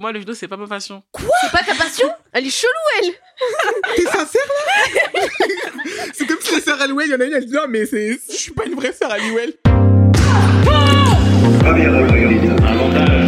Moi, le judo, c'est pas ma passion. C'est pas ta passion Elle est chelou, elle T'es sincère là C'est comme si la sœur Aliwell, il y en a une, elle dit non, mais c'est... je suis pas une vraie sœur un montage.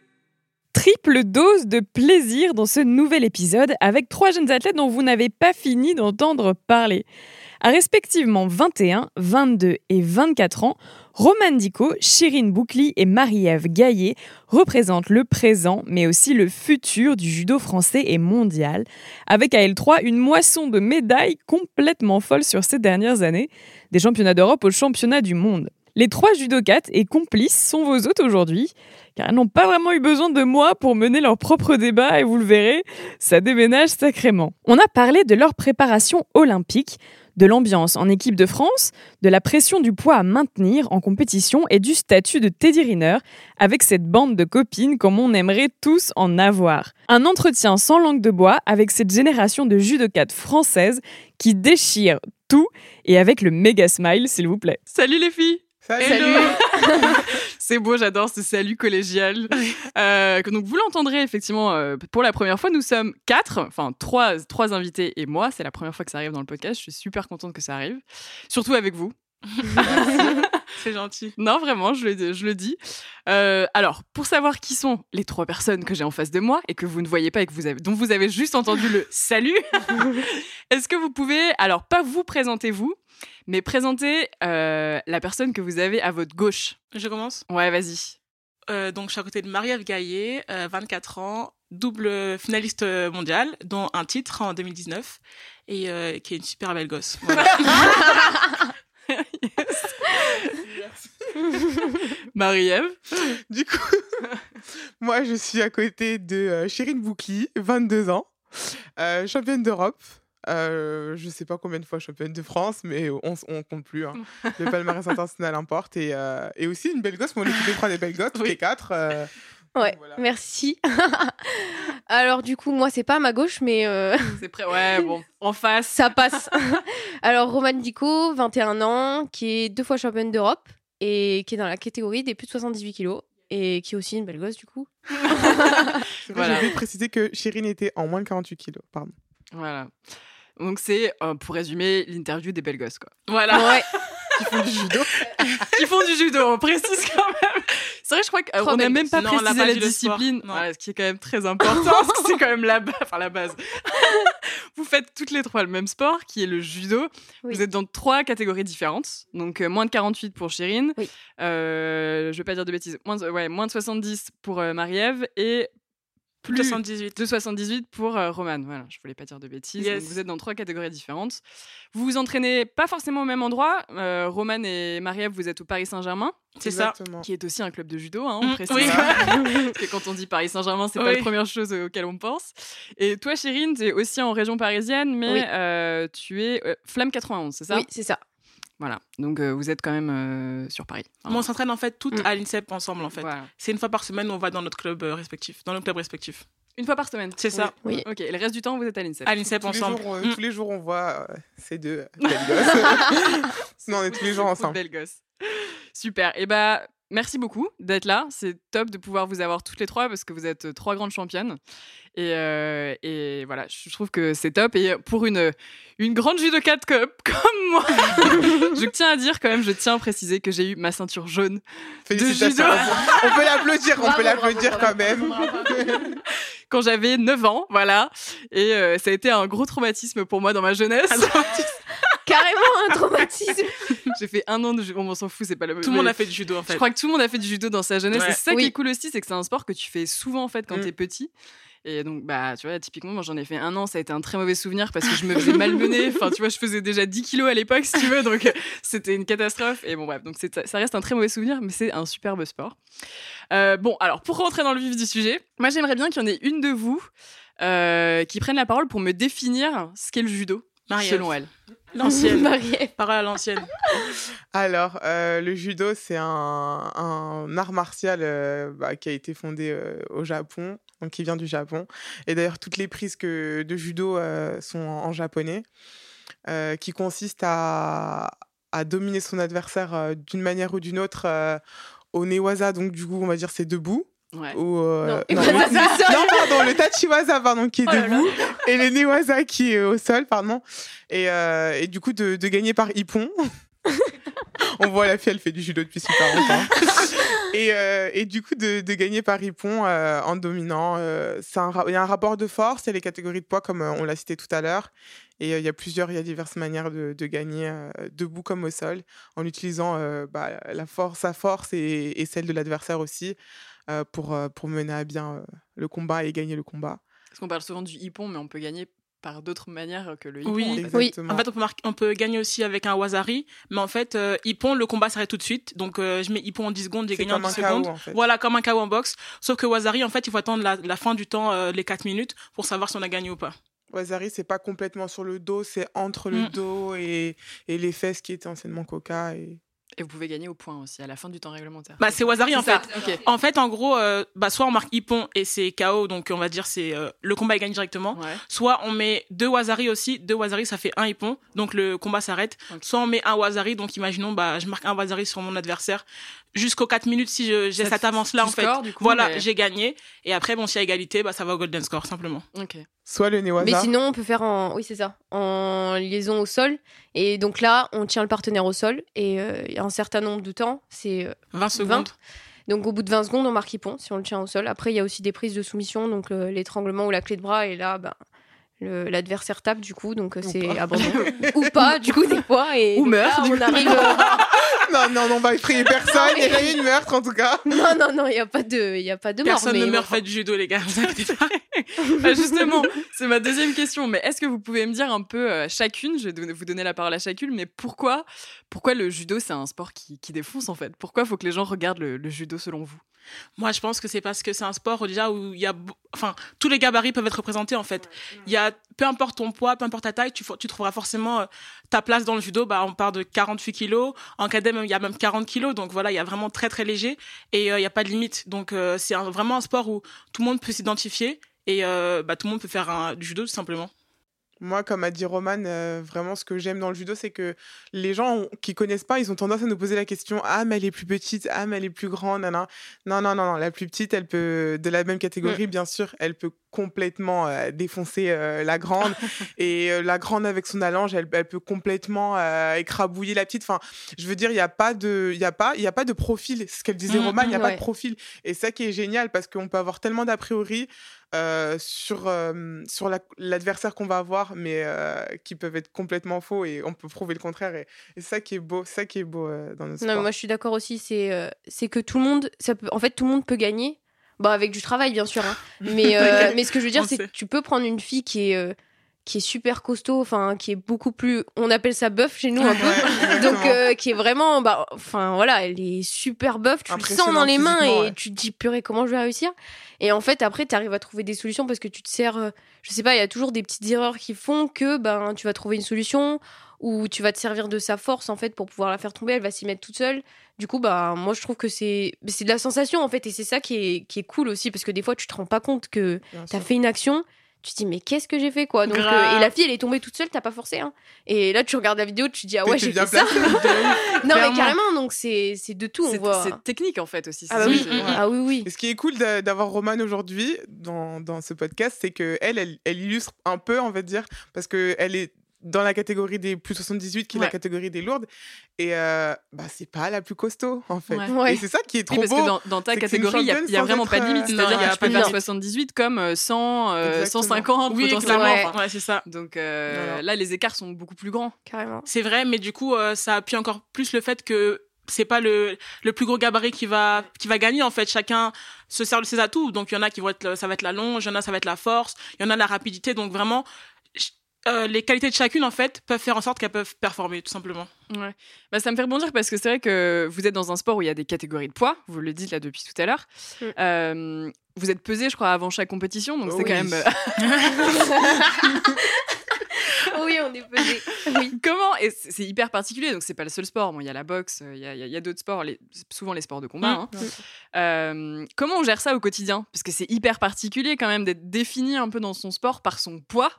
Triple dose de plaisir dans ce nouvel épisode avec trois jeunes athlètes dont vous n'avez pas fini d'entendre parler. À respectivement 21, 22 et 24 ans, Romane Dico, Chirine Boucli et Marie-Ève Gaillet représentent le présent mais aussi le futur du judo français et mondial, avec à L3 une moisson de médailles complètement folle sur ces dernières années, des championnats d'Europe aux championnats du monde. Les trois judokates et complices sont vos hôtes aujourd'hui, car elles n'ont pas vraiment eu besoin de moi pour mener leur propre débat, et vous le verrez, ça déménage sacrément. On a parlé de leur préparation olympique, de l'ambiance en équipe de France, de la pression du poids à maintenir en compétition et du statut de Teddy Riner avec cette bande de copines comme on aimerait tous en avoir. Un entretien sans langue de bois avec cette génération de judokates françaises qui déchirent tout et avec le méga smile s'il vous plaît. Salut les filles Salut, C'est beau, j'adore ce salut collégial. Euh, donc vous l'entendrez effectivement euh, pour la première fois. Nous sommes quatre, enfin trois, trois invités et moi. C'est la première fois que ça arrive dans le podcast. Je suis super contente que ça arrive, surtout avec vous. C'est gentil. Non, vraiment, je le, je le dis. Euh, alors, pour savoir qui sont les trois personnes que j'ai en face de moi et que vous ne voyez pas et que vous avez, dont vous avez juste entendu le salut, est-ce que vous pouvez, alors pas vous présenter vous, mais présenter euh, la personne que vous avez à votre gauche? Je commence? Ouais, vas-y. Euh, donc, je suis à côté de Marie-Ève Gaillet, euh, 24 ans, double finaliste mondiale, dont un titre en 2019, et qui est une super belle gosse. Voilà. Marie-Ève. Du coup, moi, je suis à côté de euh, Chérine Boucli, 22 ans, euh, championne d'Europe. Euh, je sais pas combien de fois championne de France, mais on, on compte plus. Hein. Le palmarès international importe. Et, euh, et aussi une belle gosse, mon équipe est trois des belles gosses, Oui. les quatre. Ouais, Voilà. merci. Alors du coup, moi, c'est pas à ma gauche, mais euh, C'est prêt. Ouais, bon, en face. ça passe. Alors Romane Dico, 21 ans, qui est deux fois championne d'Europe et qui est dans la catégorie des plus de 78 kilos et qui est aussi une belle gosse du coup. Voilà. J'ai oublié de préciser que Chérine était en moins de 48 kilos. Pardon. Voilà. Donc c'est, euh, pour résumer, l'interview des belles gosses, quoi. voilà. Ouais, Qui font du judo. Qui font du judo, on précise quand même. C'est vrai, je crois qu'on Trop n'a même pas. Non, précisé la discipline. Voilà, ce qui est quand même très important, parce que c'est quand même la, ba- enfin, la base. Vous faites toutes les trois le même sport, qui est le judo. Oui. Vous êtes dans trois catégories différentes. Donc, euh, moins de 48 pour Chérine. Oui. Euh, je vais pas dire de bêtises. Moins de, ouais, moins de 70 pour euh, Marie-Ève. Et Plus plus de 118. de 78 pour euh, Romane. Voilà, je voulais pas dire de bêtises. Yes. Donc, vous êtes dans trois catégories différentes. Vous vous entraînez pas forcément au même endroit. Euh, Romane et Marie-Ève, vous êtes au Paris Saint-Germain, C'est ça. Qui est aussi un club de judo, hein, on Mm, précise. oui. ça. Parce que quand on dit Paris Saint-Germain, c'est pas Oui. la première chose auquel on pense. Et toi, Chérine, tu es aussi en région parisienne, mais Oui. euh, tu es euh, Flamme 91, c'est ça? Oui, c'est ça. Voilà. Donc, euh, vous êtes quand même euh, sur Paris. hein. On s'entraîne en fait toutes Mm. à l'INSEP ensemble en fait. Voilà. C'est une fois par semaine où on va dans notre club euh, respectif, dans nos clubs respectifs. Une fois par semaine. C'est ça. Oui. Ok. Et le reste du temps, vous êtes à l'INSEP. À l'INSEP Tous les, ensemble. jours, euh, Mm. tous les jours, on voit euh, ces deux belles gosses. Sinon, on est tous les jours ensemble. Belle gosse. Super. Et bah, merci beaucoup d'être là. C'est top de pouvoir vous avoir toutes les trois parce que vous êtes euh, trois grandes championnes. Et, euh, et voilà, je trouve que c'est top. Et pour une, une grande judokate comme, comme moi, je tiens à dire quand même, je tiens à préciser que j'ai eu ma ceinture jaune Félicitations. judo. On peut l'applaudir, on peut l'applaudir quand même. quand j'avais 9 ans. Voilà. Et euh, ça a été un gros traumatisme pour moi dans ma jeunesse. Carrément un traumatisme. J'ai fait un an de judo. Bon, on s'en fout, c'est pas le Tout le monde a fait du judo en fait. Je crois que tout le monde a fait du judo dans sa jeunesse. Ouais. Et c'est ça qui est cool aussi, c'est que c'est un sport que tu fais souvent en fait quand Mm. t'es petit. Et donc, bah, tu vois, typiquement, moi j'en ai fait un an, ça a été un très mauvais souvenir parce que je me faisais malmener. Enfin, tu vois, je faisais déjà 10 kilos à l'époque, si tu veux, donc euh, c'était une catastrophe. Et bon, bref, donc ça reste un très mauvais souvenir, mais c'est un superbe sport. Euh, bon, alors, pour rentrer dans le vif du sujet, moi j'aimerais bien qu'il y en ait une de vous euh, qui prenne la parole pour me définir ce qu'est le judo, selon elle. L'ancienne. Parole à l'ancienne. Alors, euh, le judo, c'est un, un art martial euh, bah, qui a été fondé euh, au Japon, donc qui vient du Japon. Et d'ailleurs, toutes les prises que, de judo euh, sont en, en japonais, euh, qui consiste à, à dominer son adversaire euh, d'une manière ou d'une autre euh, au newaza, donc du coup, on va dire c'est debout. Ouais. Ou, euh, Non, pardon, le tachiwaza, pardon, qui est Oh là là. debout, et le newaza qui est au sol, pardon. Et, euh, et du coup, de, de gagner par hippon. On voit la fille, elle fait du judo depuis super longtemps. et, euh, et du coup, de, de gagner par hippon euh, en dominant. Il y a un rapport de force, il y a les catégories de poids, comme on l'a cité tout à l'heure. Et il y a plusieurs, il y a diverses manières de, de gagner debout comme au sol, en utilisant bah, la force, sa force et, et celle de l'adversaire aussi, pour, euh, pour mener à bien euh, le combat et gagner le combat. Parce qu'on parle souvent du hippon, mais on peut gagner par d'autres manières que le hippon. Oui. en fait. Exactement. En fait, on peut, marquer- on peut gagner aussi avec un Wazari, mais en fait, euh, Hippon, le combat s'arrête tout de suite. Donc, euh, je mets Hippon en 10 secondes, j'ai gagné en comme 10 un secondes. KO, en fait. Voilà, comme un KO en boxe. Sauf que Wazari, en fait, il faut attendre la, la fin du temps, euh, les 4 minutes, pour savoir si on a gagné ou pas. Wazari, c'est pas complètement sur le dos, c'est entre le Mm. dos et, et les fesses qui étaient anciennement coca. Et... Et vous pouvez gagner au point aussi, à la fin du temps réglementaire. Bah, c'est Wazari, en fait. En fait, en gros, euh, bah, soit on marque Hippon et c'est KO, donc on va dire c'est euh, le combat est gagné directement. Ouais. Soit on met deux Wazari aussi, deux Wazari ça fait un Hippon, donc le combat s'arrête. Soit on met un Wazari, donc imaginons bah je marque un Wazari sur mon adversaire jusqu'aux 4 minutes si je- j'ai Ça cette te- avance là en fait. scores, du coup, voilà, mais- j'ai gagné et après bon s'il y a égalité, bah ça va au golden score simplement. Ok. Soit le Newaza. Mais sinon, on peut faire en. Oui, c'est ça. En liaison au sol. Et donc là, on tient le partenaire au sol. Et euh, il y a un certain nombre de temps. C'est. euh, 20 secondes. Donc au bout de 20 secondes, on marque hippon si on le tient au sol. Après, il y a aussi des prises de soumission. Donc euh, l'étranglement ou la clé de bras. Et là, ben. L'adversaire tape du coup, donc euh, c'est abandon. ou pas, du coup, des fois. Et Ou meurt, on arrive. Non, non, non, on va effrayer personne. Il n'y a jamais eu de meurtre, en tout cas. Non, non, non, il n'y a pas de, il y a pas de mort. Personne mais ne meurt fait du judo les gars, vous pas. Bah, justement, c'est ma deuxième question. Mais est-ce que vous pouvez me dire un peu euh, chacune, je vais vous donner la parole à chacune, mais pourquoi, pourquoi le judo c'est un sport qui, qui défonce en fait? Pourquoi faut que les gens regardent le, le judo selon vous? Moi, je pense que c'est parce que c'est un sport déjà où il y a, enfin, tous les gabarits peuvent être représentés en fait. Il y a, peu importe ton poids, peu importe ta taille, tu, tu trouveras forcément euh, ta place dans le judo. Bah, on part de 48 kilos. En cadet, il y a même 40 kilos. Donc voilà, il y a vraiment très très léger et euh, il y a pas de limite. Donc euh, c'est vraiment un sport où tout le monde peut s'identifier et bah, tout le monde peut faire un, du judo tout simplement. Moi, comme a dit Roman, euh, vraiment, ce que j'aime dans le judo, c'est que les gens qui connaissent pas, ils ont tendance à nous poser la question Ah, mais elle est plus petite, ah, mais elle est plus grande. Non, non, non, non. La plus petite, elle peut, de la même catégorie, bien sûr, elle peut complètement euh, défoncer euh, la grande. et euh, la grande, avec son allonge, elle, elle peut complètement écrabouiller la petite. Enfin, je veux dire, il n'y a pas de, il y a pas, y a pas de profil. C'est ce qu'elle disait, Mm, Roman, il n'y a mm, pas de profil. Et ça qui est génial, parce qu'on peut avoir tellement d'a priori euh, sur, euh, sur la- l'adversaire qu'on va avoir, mais euh, qui peuvent être complètement faux et on peut prouver le contraire. Et, ça qui est beau, ça qui est beau dans notre Non, mais sport. moi je suis d'accord aussi. C'est c'est que tout le monde, ça peut, en fait, tout le monde peut gagner. Bah avec du travail bien sûr. hein. Mais mais ce que je veux dire, c'est que tu peux prendre une fille qui est qui est super costaud, enfin qui est beaucoup plus, on appelle ça bœuf chez nous un peu. Donc euh, qui est vraiment, bah, enfin voilà, elle est super bœuf. Tu le sens dans les mains et ouais. tu te dis purée comment je vais réussir? Et en fait après tu arrives à trouver des solutions parce que tu te sers, euh, je sais pas, il y a toujours des petites erreurs qui font que ben tu vas trouver une solution ou tu vas te servir de sa force en fait pour pouvoir la faire tomber. Elle va s'y mettre toute seule. Du coup bah moi je trouve que c'est c'est de la sensation en fait et c'est ça qui est qui est cool aussi parce que des fois tu te rends pas compte que t'as sûr. fait une action, tu te dis mais qu'est-ce que j'ai fait quoi? Donc euh, et la fille elle est tombée toute seule, t'as pas forcé hein. Et là tu regardes la vidéo, tu te dis ah ouais j'ai bien fait ça. non mais Clairement. carrément donc c'est c'est de tout on C'est voit. c'est technique en fait aussi. Ah bah oui, ouais. ah oui oui. Et ce qui est cool d'a- d'avoir Roman aujourd'hui dans, dans ce podcast, c'est que elle, elle, elle illustre un peu, on va dire, parce que elle est dans la catégorie des plus 78, qui est Ouais. la catégorie des lourdes. Et euh, bah, c'est pas la plus costaud, en fait. Ouais. Ouais. Et c'est ça qui est Oui, trop parce beau. que dans, dans ta catégorie, il n'y a, vraiment être, pas de limite. euh, C'est-à-dire non, que il y a tu peux pas de faire limite. 78 comme euh, 100, euh, Exactement. 150 Oui, potentiellement. Ouais. Enfin, Ouais, c'est ça. Donc euh, là, les écarts sont beaucoup plus grands. Carrément. C'est vrai, mais du coup, euh, ça appuie encore plus le fait que c'est pas le, le plus gros gabarit qui va, qui va gagner, en fait. Chacun se sert de ses atouts. Donc, il y en a qui vont être, ça va être la longe, il y en a, ça va être la force, il y en a la rapidité. Donc, vraiment, euh, les qualités de chacune, en fait, peuvent faire en sorte qu'elles peuvent performer, tout simplement. Ouais. Bah, ça me fait rebondir parce que c'est vrai que vous êtes dans un sport où il y a des catégories de poids, vous le dites là depuis tout à l'heure. Mm. Euh, vous êtes pesé, je crois, avant chaque compétition, donc c'est Oui. quand même. euh, oui, on est pesé. Oui. Comment? Et c'est hyper particulier, donc c'est pas le seul sport. Bon, il y a la boxe, il y a, il y a- il y a d'autres sports, les- souvent les sports de combat. Mm. hein. Euh, comment on gère ça au quotidien? Parce que c'est hyper particulier quand même d'être défini un peu dans son sport par son poids.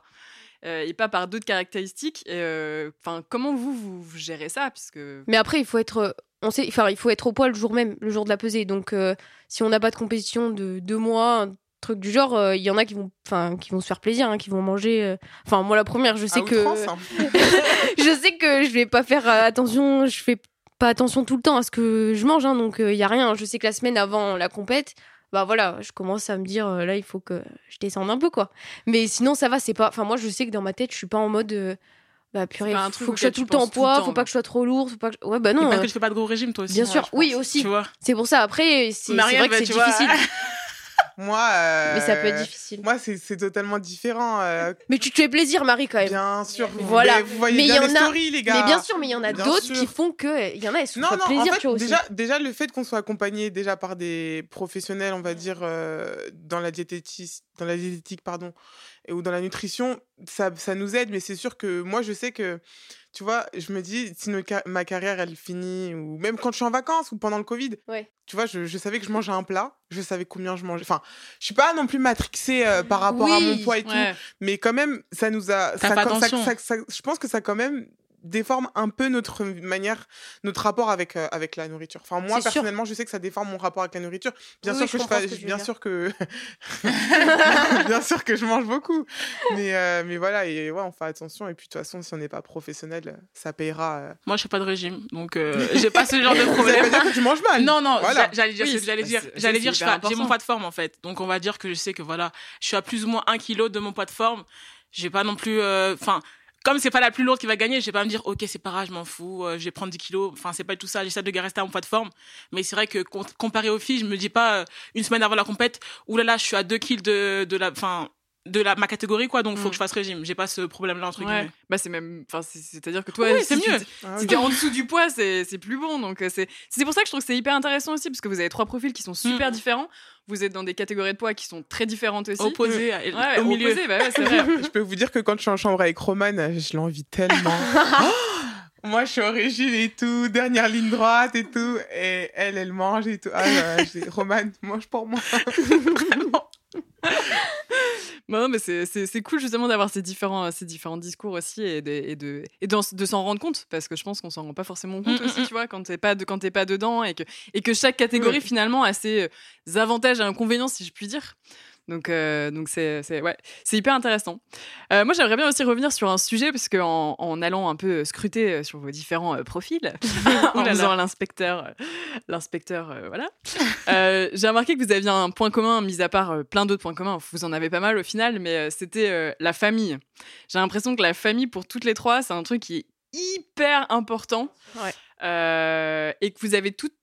Euh, et pas par d'autres caractéristiques. Euh, Enfin, comment vous, vous vous gérez ça? Puisque Mais après, il faut être, on sait, enfin, il faut être au poids le jour même, le jour de la pesée. Donc, euh, si on n'a pas de compétition de deux mois, un truc du genre, euh, il y en a qui vont, enfin, qui vont se faire plaisir, hein, qui vont manger. euh, Enfin, moi, la première, je sais À que, outrance, hein. je sais que je vais pas faire attention, je fais pas attention tout le temps à ce que je mange, hein, donc il y a rien. Je sais que la semaine avant la compète, bah voilà, je commence à me dire euh, là il faut que je descende un peu quoi. Mais sinon ça va, c'est pas. Enfin moi je sais que dans ma tête je suis pas en mode. euh, bah purée, pas un truc faut que je sois tout le temps en poids, faut pas non. que je sois trop lourd, faut pas que. Ouais bah Et non. parce euh, que tu fais pas de gros régime, toi aussi. Bien ouais, sûr, oui aussi. Tu vois. C'est pour ça après c'est vrai que bah, c'est difficile. Moi, euh, Mais ça peut être difficile. Moi, c'est totalement différent. euh, Mais tu te fais plaisir Marie quand même. bien sûr. Vous, Voilà. vous voyez Mais il y bien en les a- les gars. Mais bien sûr, mais il y en a Bien d'autres qui font que il y en a elles se Non, font non, plaisir, en fait, tu vois aussi. déjà, déjà, le fait qu'on soit accompagné déjà par des professionnels, on va dire, euh, dans, la diététique, dans la diététique, pardon, ou dans la nutrition, ça, ça nous aide. Mais c'est sûr que moi, je sais que, tu vois, je me dis, si ma carrière, elle finit, ou même quand je suis en vacances ou pendant le Covid, Ouais. tu vois, je, je savais que je mangeais un plat, je savais combien je mangeais. Enfin, je suis pas non plus matrixée euh, par rapport à mon poids et tout, Ouais. mais quand même, ça nous a. Ça- ça- ça- je pense que ça quand même déforme un peu notre manière, notre rapport avec, euh, avec la nourriture. Enfin, moi, sûr. personnellement, je sais que ça déforme mon rapport avec la nourriture. Bien Oui, sûr que je, que bien sûr que, bien sûr que je mange beaucoup. Mais, euh, mais voilà, et ouais, on fait attention. Et puis, de toute façon, si on n'est pas professionnel, ça payera. euh. Moi, je fais pas de régime, donc euh, j'ai pas ce genre de Ça veut problème. pas dire que tu manges mal. Non, non, Voilà. j'allais dire Oui, ce que j'allais dire. J'allais dire, j'ai mon poids de forme, en fait. Donc, on va dire que je sais que voilà, je suis à plus ou moins un kilo de mon poids de forme. Je vais pas non plus, euh, enfin, comme c'est pas la plus lourde qui va gagner, je vais pas me dire, ok, c'est pas grave, je m'en fous, euh, je vais prendre 10 kilos. Enfin, c'est pas tout ça. J'essaie de rester à mon poids de forme. Mais c'est vrai que com- comparé aux filles, je me dis pas euh, une semaine avant la compète, oulala, je suis à 2 kilos de, de la, enfin, de la, ma catégorie, quoi. Donc, faut Mm. que je fasse régime. J'ai pas ce problème-là, entre Ouais. guillemets. Bah c'est même, enfin c'est- c'est-à-dire que toi, Oui, si mieux. Ah, Si t'es en dessous du poids, c'est c'est plus bon. Donc euh, c'est c'est pour ça que je trouve que c'est hyper intéressant aussi parce que vous avez trois profils qui sont super Mm. différents. Vous êtes dans des catégories de poids qui sont très différentes aussi. Opposé, à- Ouais, au milieu. opposés, bah ouais, c'est vrai. Je peux vous dire que quand je suis en chambre avec Romane, euh, je l'envie tellement. Oh Moi, je suis au régime et tout, dernière ligne droite et tout. Et elle, elle mange et tout. Ah, là, là, j'ai- Romane, mange pour moi. Non, mais c'est- cool justement d'avoir ces différents, ces différents discours aussi et de, et de, et de s'en rendre compte parce que je pense qu'on s'en rend pas forcément compte Mm, aussi, mm, tu vois, quand t'es pas, de- quand pas dedans et que, et que chaque catégorie finalement a ses euh, avantages et inconvénients, si je puis dire. Donc, euh, donc c'est, c'est, ouais, c'est hyper intéressant. Euh, moi, j'aimerais bien aussi revenir sur un sujet parce qu'en en allant un peu scruter euh, sur vos différents euh, profils, en Ouh là là. faisant l'inspecteur, l'inspecteur, voilà, j'ai remarqué que vous aviez un point commun, mis à part plein d'autres points communs. Vous en avez pas mal au final, mais c'était la famille. J'ai l'impression que la famille, pour toutes les trois, c'est un truc qui est hyper important. Ouais. Et que vous avez toutes,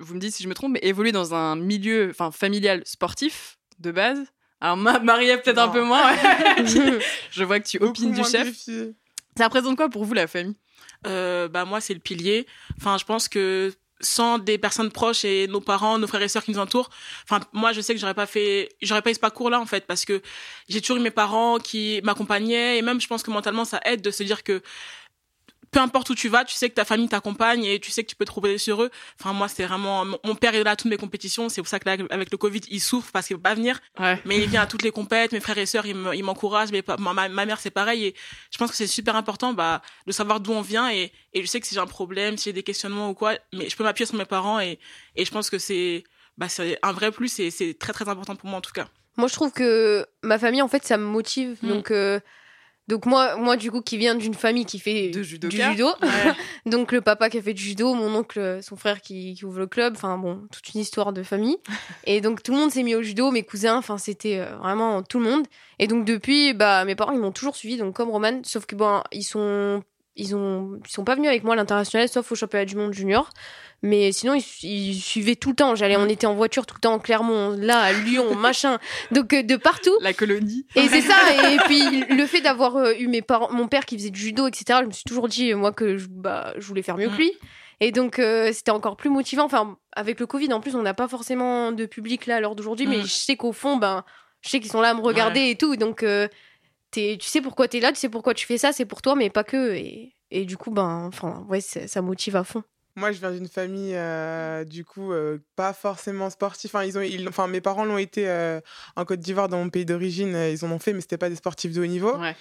vous me dites si je me trompe, mais évolué dans un milieu familial sportif de base. Alors, Ma- peut-être un peu moins. ouais. je vois que tu Beaucoup opines du chef. Ça représente quoi pour vous, la famille? Euh, bah moi c'est le pilier. Enfin je pense que sans des personnes proches et nos parents, nos frères et sœurs qui nous entourent, enfin moi je sais que j'aurais pas fait, j'aurais pas eu ce parcours là en fait parce que j'ai toujours eu mes parents qui m'accompagnaient et même je pense que mentalement ça aide de se dire que peu importe où tu vas, tu sais que ta famille t'accompagne et tu sais que tu peux te trouver sur eux. Enfin moi c'est vraiment mon père est là à toutes mes compétitions, c'est pour ça que là avec le Covid il souffre parce qu'il peut pas venir Ouais. mais il vient à toutes les compètes, mes frères et sœurs, ils me- ils m'encouragent, mais ma, ma, ma mère c'est pareil et je pense que c'est super important bah de savoir d'où on vient et, et je sais que si j'ai un problème, si j'ai des questionnements ou quoi, mais je peux m'appuyer sur mes parents et, et je pense que c'est bah c'est un vrai plus et c'est très très important pour moi en tout cas. Moi, je trouve que ma famille, en fait, ça me motive. Mm. Donc, euh, Donc moi, moi du coup, qui vient d'une famille qui fait De du judo, Ouais. donc le papa qui a fait du judo, mon oncle, son frère qui, qui ouvre le club, enfin bon, toute une histoire de famille. Et donc tout le monde s'est mis au judo, mes cousins, enfin c'était euh, vraiment tout le monde. Et donc depuis, bah mes parents ils m'ont toujours suivi, donc comme Roman, sauf que bon, ils sont ils ont ils sont pas venus avec moi à l'international, sauf au championnat du monde junior. Mais sinon ils, su- ils suivaient tout le temps. J'allais, on était en voiture tout le temps, en Clermont, là, à Lyon, machin. Donc euh, de partout. La colonie. Et c'est ça. Et puis le fait d'avoir euh, eu mes parents, mon père qui faisait du judo, etc. Je me suis toujours dit moi que je, bah, je voulais faire mieux que lui. Et donc euh, c'était encore plus motivant. Enfin avec le Covid en plus on n'a pas forcément de public là à l'heure d'aujourd'hui, mais Mm. je sais qu'au fond ben je sais qu'ils sont là à me regarder et tout. Donc euh, tu sais pourquoi t'es là, tu sais pourquoi tu fais ça, c'est pour toi, mais pas que. Et, et du coup ben enfin ouais ça ça motive à fond. Moi, je viens d'une famille, euh, du coup, euh, pas forcément sportive. Enfin, ils ont, ils, enfin, mes parents l'ont été euh, en Côte d'Ivoire, dans mon pays d'origine. Ils en ont fait, mais c'était pas des sportifs de haut niveau. Ouais.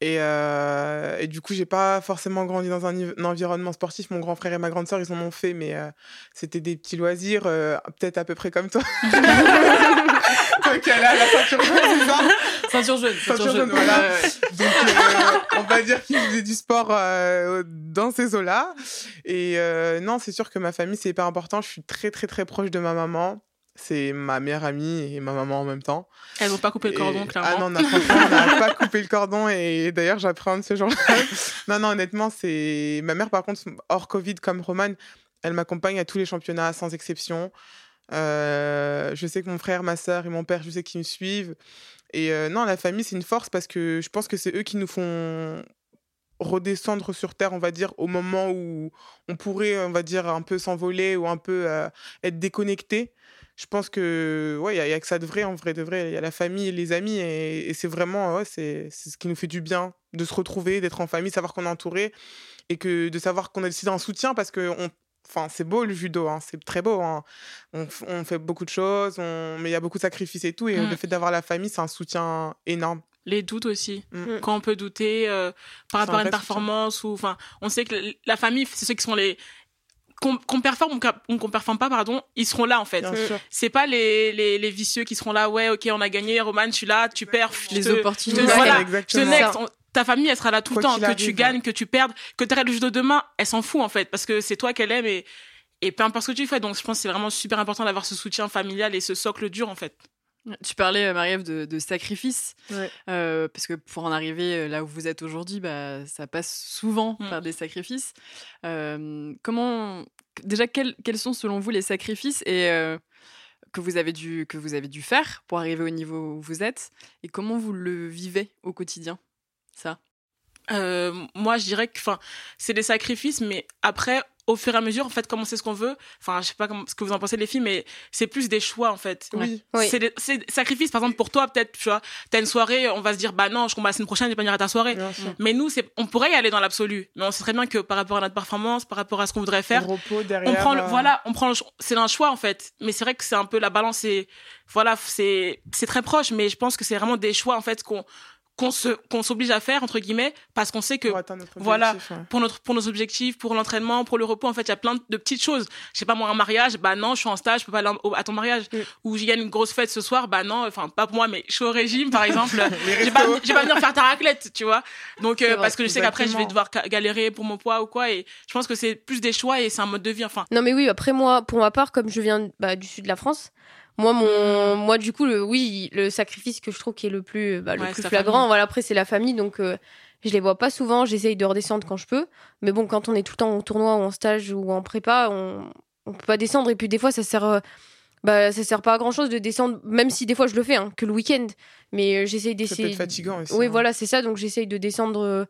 Et, euh, et du coup, j'ai pas forcément grandi dans un, environnement sportif. Mon grand frère et ma grande sœur, ils en ont fait, mais euh, c'était des petits loisirs, euh, peut-être à peu près comme toi. toi qui la ceinture jaune, c'est ça? Ceinture jaune. Ceinture jaune, voilà. Donc, euh, on va dire qu'il faisait du sport euh, dans ces eaux-là. Et euh, non, c'est sûr que ma famille, c'est hyper important. Je suis très, très, très proche de ma maman. C'est ma meilleure amie et ma maman en même temps. Elles n'ont pas coupé le Et- cordon, Ah clairement. non, on a- franchement, on n'a pas coupé le cordon. Et d'ailleurs, j'appréhende ce jour-là. non, non, honnêtement, c'est. Ma mère, par contre, hors Covid, comme Romane, elle m'accompagne à tous les championnats sans exception. Euh, je sais que mon frère, ma sœur et mon père, je sais qu'ils me suivent. Et euh, non, la famille, c'est une force parce que je pense que c'est eux qui nous font redescendre sur terre, on va dire, au moment où on pourrait, on va dire, un peu s'envoler ou un peu euh, être déconnecté. Je pense que ouais, il y, a- y a que ça de vrai, en vrai de vrai. Il y a la famille et les amis et, et c'est vraiment, ouais, c'est c'est ce qui nous fait du bien de se retrouver, d'être en famille, savoir qu'on est entouré et que de savoir qu'on a décidé un soutien parce que on, Enfin, c'est beau le judo, hein, c'est très beau. hein. On, on fait beaucoup de choses, on- mais il y a beaucoup de sacrifices et tout. Et Mm. le fait d'avoir la famille, c'est un soutien énorme. Les doutes aussi. Mm. Quand on peut douter euh, par rapport à une performance ou enfin, on sait que la famille, c'est ceux qui sont les qu'on qu'on performe ou qu'on- performe pas, pardon, ils seront là en fait. C'est pas les, les, les vicieux qui seront là, ouais, ok, on a gagné, Roman, je suis là, tu perds, Les te- opportunités. te- voilà, je te exactement. next. On- ta famille, elle sera là tout le temps, que arrive, tu ouais. gagnes, que tu perdes, que tu arrêtes le judo demain, elle s'en fout en fait, parce que c'est toi qu'elle aime et, et peu importe ce que tu fais. Donc je pense que c'est vraiment super important d'avoir ce soutien familial et ce socle dur en fait. Tu parlais, euh, Marie-Ève, de, de sacrifice. Ouais. Euh, parce que pour en arriver euh, là où vous êtes aujourd'hui, bah, ça passe souvent Mm. par des sacrifices. Euh, comment, déjà, quels, quels sont selon vous les sacrifices et, euh, que, vous avez dû, que vous avez dû faire pour arriver au niveau où vous êtes Et comment vous le vivez au quotidien Ça? Moi, je dirais que, c'est des sacrifices, mais après, au fur et à mesure, en fait, comme on sait ce qu'on veut, enfin, je sais pas comment- ce que vous en pensez les filles, mais c'est plus des choix en fait. Oui. Oui. C'est des, sacrifices, par exemple, pour toi, peut-être, tu vois, t'as une soirée, on va se dire, bah non, je combats la semaine prochaine, je vais pas venir à ta soirée. Mais nous, c'est, on pourrait y aller dans l'absolu, mais on sait très bien que par rapport à notre performance, par rapport à ce qu'on voudrait faire, Le repos derrière. on prend le, euh, voilà, on prend c'est un choix en fait. Mais c'est vrai que c'est un peu la balance et voilà, c'est, c'est très proche, mais je pense que c'est vraiment des choix en fait qu'on, qu'on se, qu'on s'oblige à faire entre guillemets parce qu'on sait que pour voilà. objectif, ouais. pour notre pour nos objectifs, pour l'entraînement, pour le repos, en fait, il y a plein de petites choses. Je sais pas moi un mariage, bah non, je suis en stage, je peux pas aller au- à ton mariage. Mm. Ou il y a une grosse fête ce soir, bah non, enfin pas pour moi, mais je suis au régime par exemple. Vais pas vais pas venir faire ta raclette, tu vois. Donc euh, vrai, parce que je sais qu'après je vais devoir galérer pour mon poids ou quoi et je pense que c'est plus des choix et c'est un mode de vie enfin. Non mais oui, après moi, pour ma part, comme je viens bah, du sud de la France, moi mon, moi du coup le, oui, le sacrifice que je trouve qui est le plus, bah, le Ouais, plus flagrant, famille. voilà après c'est la famille, donc euh, je les vois pas souvent, j'essaye de redescendre quand je peux, mais bon quand on est tout le temps en tournoi ou en stage ou en prépa, on, on peut pas descendre et puis des fois ça sert, euh, bah ça sert pas à grand chose de descendre, même si des fois je le fais, hein, que le week-end, mais euh, j'essaye Ça peut d'essayer. être fatigant aussi. Oui, hein. voilà, c'est ça. Donc j'essaye de descendre euh,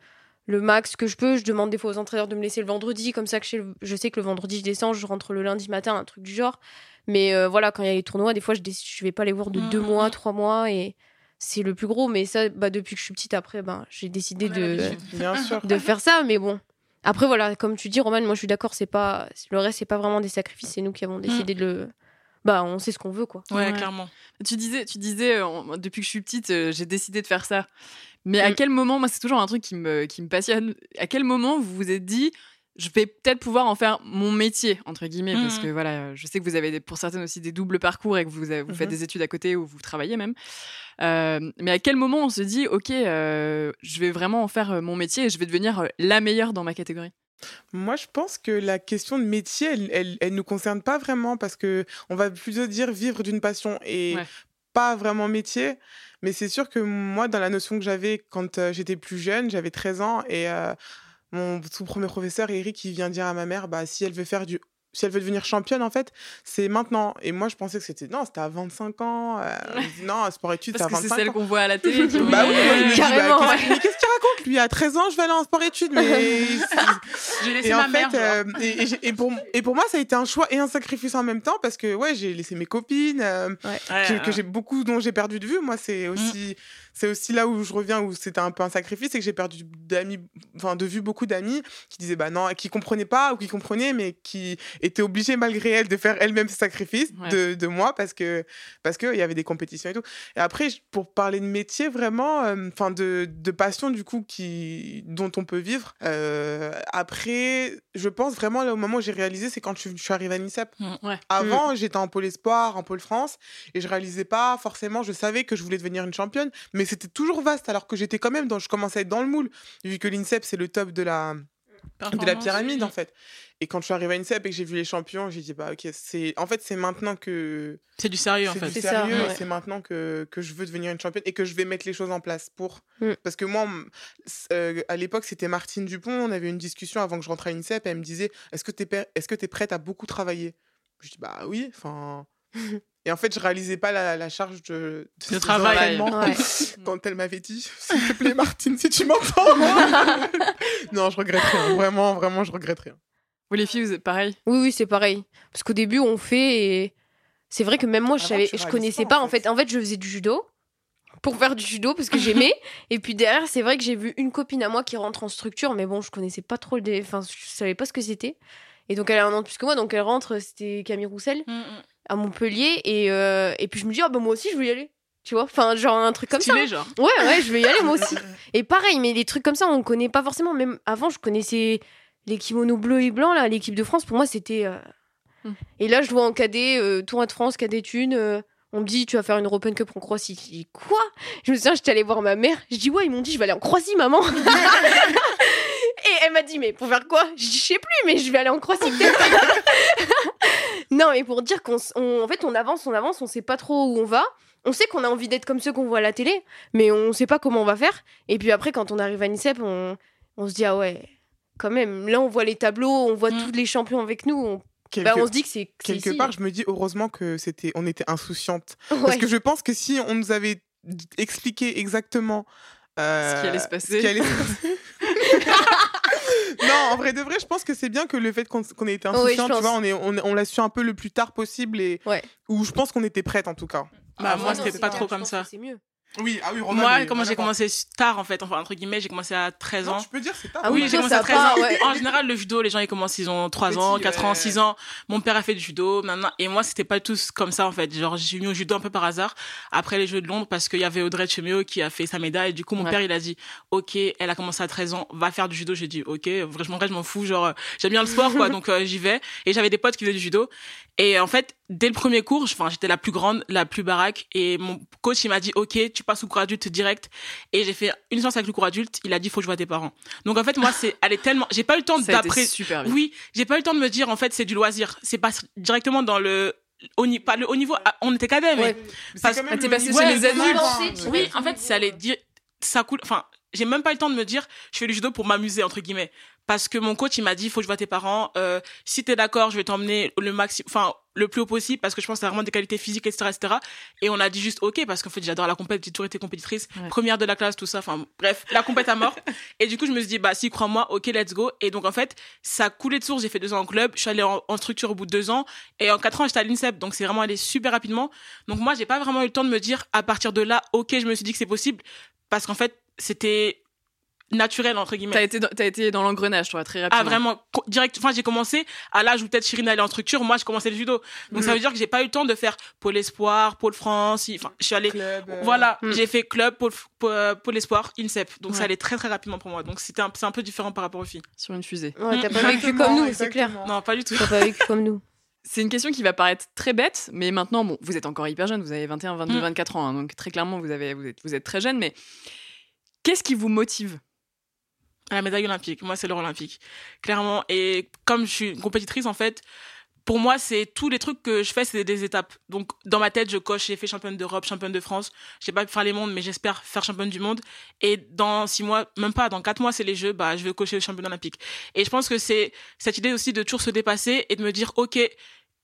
le max que je peux. Je demande des fois aux entraîneurs de me laisser le vendredi, comme ça que je sais, je sais que le vendredi je descends, je rentre le lundi matin, un truc du genre. Mais euh, voilà, quand il y a les tournois, des fois je, je vais pas les voir de deux mois, trois mois, et c'est le plus gros. Mais ça, bah, depuis que je suis petite, après, ben, j'ai décidé de, l'habitude. Bien sûr. de faire ça. Mais bon. Après, voilà, comme tu dis, Roman, moi je suis d'accord, c'est pas le reste, c'est pas vraiment des sacrifices, c'est nous qui avons décidé de le. Bah, on sait ce qu'on veut, quoi. Ouais, Ouais. clairement. Tu disais, tu disais euh, depuis que je suis petite, euh, j'ai décidé de faire ça. Mais à Mm. quel moment, moi, c'est toujours un truc qui me, qui me passionne. À quel moment vous vous êtes dit, je vais peut-être pouvoir en faire mon métier entre guillemets parce Mhm. que voilà je sais que vous avez des- pour certaines aussi des doubles parcours et que vous, avez- vous faites Mhm. des études à côté ou vous travaillez même Euh, mais à quel moment on se dit ok euh, je vais vraiment en faire euh, mon métier et je vais devenir la meilleure dans ma catégorie? Moi, je pense que la question de métier, elle, elle, elle nous concerne pas vraiment parce que on va plutôt dire vivre d'une passion et Ouais. pas vraiment métier. Mais c'est sûr que moi, dans la notion que j'avais quand j'étais plus jeune, j'avais 13 ans et euh, mon tout premier professeur, Eric, il vient dire à ma mère, bah, si elle veut faire du si elle veut devenir championne, en fait, c'est maintenant. Et moi, je pensais que c'était non, c'était à 25 ans. Euh, non, sport études, c'est à parce que 25 c'est celle qu'on voit à la télé qui- Bah oui, dis, bah, qu'est-ce- mais qu'il raconte Lui, à 13 ans, je vais aller en sport études. Mais J'ai laissé et ma en mère. fait, euh, et, et j'ai- et pour, et pour moi, ça a été un choix et un sacrifice en même temps parce que ouais, j'ai laissé mes copines euh, Ouais, que, ouais. que j'ai beaucoup dont j'ai perdu de vue. Moi, c'est aussi c'est aussi là où je reviens où c'était un peu un sacrifice et que j'ai perdu d'amis, enfin de vue beaucoup d'amis qui disaient bah non, qui comprenaient pas ou qui comprenaient mais qui étaient obligées malgré elles de faire elles-mêmes ce sacrifice Ouais. de, de moi parce que parce que il y avait des compétitions et tout. Et après, pour parler de métier vraiment, euh, enfin de, de passion du coup qui dont on peut vivre. euh, après, je pense vraiment là au moment où j'ai réalisé, c'est quand je, suis- je suis arrivée à l'INSEP. ouais Avant, j'étais en pôle espoir, en pôle France, et je réalisais pas forcément. Je savais que je voulais devenir une championne, mais c'était toujours vaste, alors que j'étais quand même dans. Je commençais à être dans le moule, vu que l'INSEP c'est le top de la de la pyramide en fait. Et quand je suis arrivée à l'INSEP et que j'ai vu les champions, j'ai dit bah ok, c'est en fait c'est maintenant que C'est du sérieux en c'est fait. C'est sérieux et ouais. c'est maintenant que, que je veux devenir une championne et que je vais mettre les choses en place pour. Mm. Parce que moi, euh, à l'époque, c'était Martine Dupont. On avait une discussion avant que je rentre à l'INSEP. Elle me disait Est-ce que tu es, est es prête à beaucoup travailler? Je dis Bah oui. Enfin. et en fait, je réalisais pas la, la charge de, de travail. Ouais. quand elle m'avait dit S'il te plaît, Martine, si tu m'entends. non, je regrette rien. Vraiment, vraiment, je regrette rien. vous les filles vous êtes pareil Oui, oui, c'est pareil. Parce qu'au début, on fait et c'est vrai que même moi, je, Avant, savais, je connaissais pas, pas. en En fait. fait. en fait, je faisais du judo pour faire du judo parce que j'aimais. et puis derrière, c'est vrai que j'ai vu une copine à moi qui rentre en structure, mais bon, je connaissais pas trop le. dé- Enfin, je savais pas ce que c'était. Et donc, elle a un an de plus que moi, donc elle rentre, c'était Camille Roussel Mm, mm. À Montpellier. Et, euh, et puis je me dis, ah bah moi aussi, je veux y aller. Tu vois Enfin, genre un truc comme ça. Stylé, genre. Ouais, ouais, je vais y aller moi aussi. Et pareil, mais les trucs comme ça, on connaît pas forcément. Même avant, je connaissais les kimonos bleus et blancs, là, l'équipe de France. Pour moi, c'était. euh, Hmm. Et là, je vois en cadet, euh, tournoi de France, cadet thune. euh, on me dit, tu vas faire une European Cup en Croatie. Je dis, quoi? Je me souviens, j'étais allée voir ma mère. Je dis, ouais, ils m'ont dit, je vais aller en Croatie, maman. elle m'a dit, mais pour faire quoi? Je dis, je sais plus, mais je vais aller en Croatie non, mais pour dire qu'on on- en fait, on avance, on avance, on sait pas trop où on va. On sait qu'on a envie d'être comme ceux qu'on voit à la télé, mais on sait pas comment on va faire. Et puis après, quand on arrive à l'INSEP, on, on se dit, ah ouais, quand même, là, on voit les tableaux, on voit Mm. tous les champions avec nous. On, Quelque, bah, on se dit que c'est. que c'est quelque ici. part, je me dis heureusement que c'était, on était insouciante. Ouais. Parce que je pense que si on nous avait expliqué exactement euh, Ce qui allait se passer. qui allait se passer- non, en vrai de vrai, je pense que c'est bien que le fait qu'on ait été Oui, insouciant, tu vois, on, est, on, on l'a su un peu le plus tard possible et Ouais. où je pense qu'on était prête en tout cas. Bah, Ah, moi, c'était pas trop comme ça. C'est mieux. Oui, ah oui, Moi, comment j'ai commencé tard en fait, enfin entre guillemets, j'ai commencé à 13 Non, ans. tu peux dire c'est tard. Ah Oui, j'ai commencé à ça 13 part, ans. ouais. En général, le judo, les gens ils commencent, ils ont 3 ans, Petit, 4 ans, ouais. 6 ans. Mon père a fait du judo, maintenant. Et moi, c'était pas tous comme ça en fait. Genre, j'ai mis au judo un peu par hasard après les Jeux de Londres parce qu'il y avait Audrey Chemio qui a fait sa médaille. Du coup, mon Ouais. père il a dit, ok, elle a commencé à 13 ans, va faire du judo. J'ai dit, ok, vraiment, je m'en fous. Genre, euh, j'aime bien le sport quoi, donc euh, j'y vais. Et j'avais des potes qui faisaient du judo. Et en fait, dès le premier cours, enfin, j'étais la plus grande, la plus baraque. Et mon coach, il m'a dit, OK, tu passes au cours adulte direct. Et j'ai fait une séance avec le cours adulte. Il a dit, faut que je vois tes parents. Donc, en fait, moi, c'est, elle est tellement, j'ai pas eu le temps Ça a été d'après, super vite. oui, j'ai pas eu le temps de me dire, en fait, c'est du loisir. C'est pas directement dans le, au, ni- pas le haut niveau. Ah, On était cadet, mais Ouais. Parce- quand même Ah, t'es passé chez les adultes. Oui, en fait, ça allait dire, ça coule, enfin, j'ai même pas eu le temps de me dire, je fais du judo pour m'amuser, entre guillemets. Parce que mon coach, il m'a dit, faut que je vois tes parents, euh, si t'es d'accord, je vais t'emmener le maximum, enfin, le plus haut possible, parce que je pense que t'as vraiment des qualités physiques, etc., etc. Et on a dit juste, ok, parce qu'en fait, j'adore la compète, j'ai toujours été compétitrice, Ouais. première de la classe, tout ça, enfin, bref, la compète à mort. et du coup, je me suis dit, bah, si, crois-moi, ok, let's go. Et donc, en fait, ça a coulé de source, j'ai fait deux ans en club, je suis allée en, en structure au bout de deux ans, et en quatre ans, j'étais à l'INSEP, donc c'est vraiment allé super rapidement. Donc, moi, j'ai pas vraiment eu le temps de me dire, à partir de là, ok, je me suis dit que c'est possible, parce qu'en fait, c'était naturel entre T'as guillemets. été, dans- t'as été dans l'engrenage, toi, très rapidement. Ah vraiment direct. Enfin j'ai commencé à l'âge où peut-être Chirine allait en structure. Moi je commençais le judo. Donc ça Mhm. veut dire que j'ai pas eu le temps de faire pôle espoir, pôle France. Enfin je suis allée. Club, euh, Voilà, Mm. j'ai fait club, pôle, pôle, pôle espoir, INSEP. Donc ça allait très très rapidement pour moi. Donc c'était un, c'est un peu différent par rapport aux filles. Sur une fusée. Ouais, t'as pas Mm. vécu comme nous, c'est clair. Non pas du tout. T'as pas vécu comme nous. C'est une question qui va paraître très bête, mais maintenant, bon, vous êtes encore hyper jeune, vous avez 21, 22, Mm. 24 ans, hein, donc très clairement, vous, avez, vous, êtes, vous êtes très jeune, mais qu'est-ce qui vous motive la médaille olympique. Moi, c'est l'or olympique. Clairement. Et comme je suis une compétitrice, en fait, pour moi, c'est tous les trucs que je fais, c'est des étapes. Donc, dans ma tête, je coche, j'ai fait championne d'Europe, championne de France. J'ai pas pu faire les mondes, mais j'espère faire championne du monde. Et dans six mois, même pas, dans quatre mois, c'est les jeux, bah, je vais cocher le championnat olympique. Et je pense que c'est cette idée aussi de toujours se dépasser et de me dire, OK,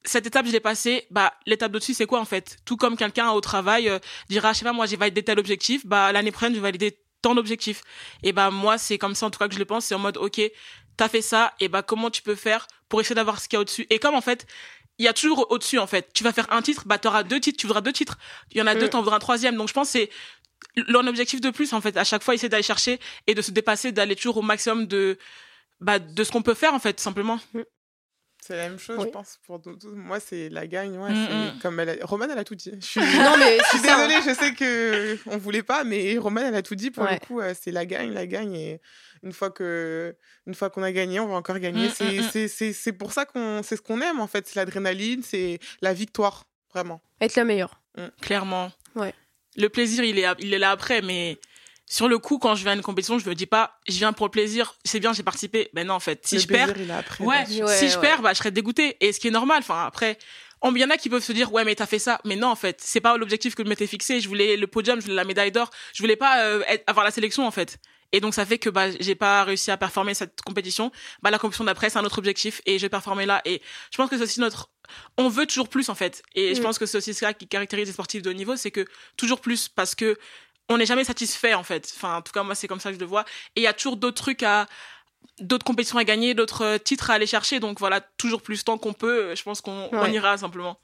cette étape, je l'ai passée, bah, l'étape de dessus, c'est quoi, en fait? Tout comme quelqu'un au travail euh, dira, je sais pas, moi, j'ai validé tel objectif, bah, l'année prochaine, je vais valider tant d'objectifs. Et bah, moi, c'est comme ça, en tout cas, que je le pense, c'est en mode, OK, t'as fait ça, et bah, comment tu peux faire pour essayer d'avoir ce qu'il y a au-dessus? Et comme, en fait, il y a toujours au-dessus, en fait. Tu vas faire un titre, bah, t'auras deux titres, tu voudras deux titres. Il y en a deux, Mm. t'en voudras un troisième. Donc, je pense c'est l'un objectif de plus, en fait. À chaque fois, essayer d'aller chercher et de se dépasser, d'aller toujours au maximum de, bah, de ce qu'on peut faire, en fait, simplement. C'est la même chose, Oui. je pense, pour nous tous. Moi, c'est la gagne. Ouais, Mm, mm. comme elle a... Romane, elle a tout dit. Je suis, Non, mais je suis c'est ça. désolée, je sais que on voulait pas, mais Romane, elle a tout dit. Pour Ouais. le coup, euh, c'est la gagne, la gagne. Et une fois que, une fois qu'on a gagné, on va encore gagner. Mm, c'est, mm, mm. c'est, c'est, c'est pour ça qu'on, c'est ce qu'on aime en fait. C'est l'adrénaline, c'est la victoire, vraiment. Être la meilleure. Clairement. Ouais. Le plaisir, il est, il est là après, mais sur le coup, quand je vais à une compétition, je me dis pas, je viens pour le plaisir, c'est bien, j'ai participé. Ben non, en fait, si Le je perds, il après, ouais, si je perds, bah, je serais dégoûtée. Et ce qui est normal, enfin, après, on- il y en a qui peuvent se dire, ouais, mais t'as fait ça. Mais non, en fait, c'est pas l'objectif que je m'étais fixé. Je voulais le podium, je voulais la médaille d'or. Je voulais pas euh, être- avoir la sélection, en fait. Et donc, ça fait que, bah, j'ai pas réussi à performer cette compétition. Bah, la compétition d'après, c'est un autre objectif et je vais performer là. Et je pense que c'est aussi notre, on veut toujours plus, en fait. Et je Mm. pense que c'est aussi ça qui caractérise les sportifs de haut niveau, c'est que toujours plus parce que on n'est jamais satisfait, en fait. Enfin, en tout cas, moi, c'est comme ça que je le vois. Et il y a toujours d'autres trucs à, d'autres compétitions à gagner, d'autres euh, titres à aller chercher. Donc voilà, toujours plus tant qu'on peut, euh, je pense qu'on Ouais. ira simplement.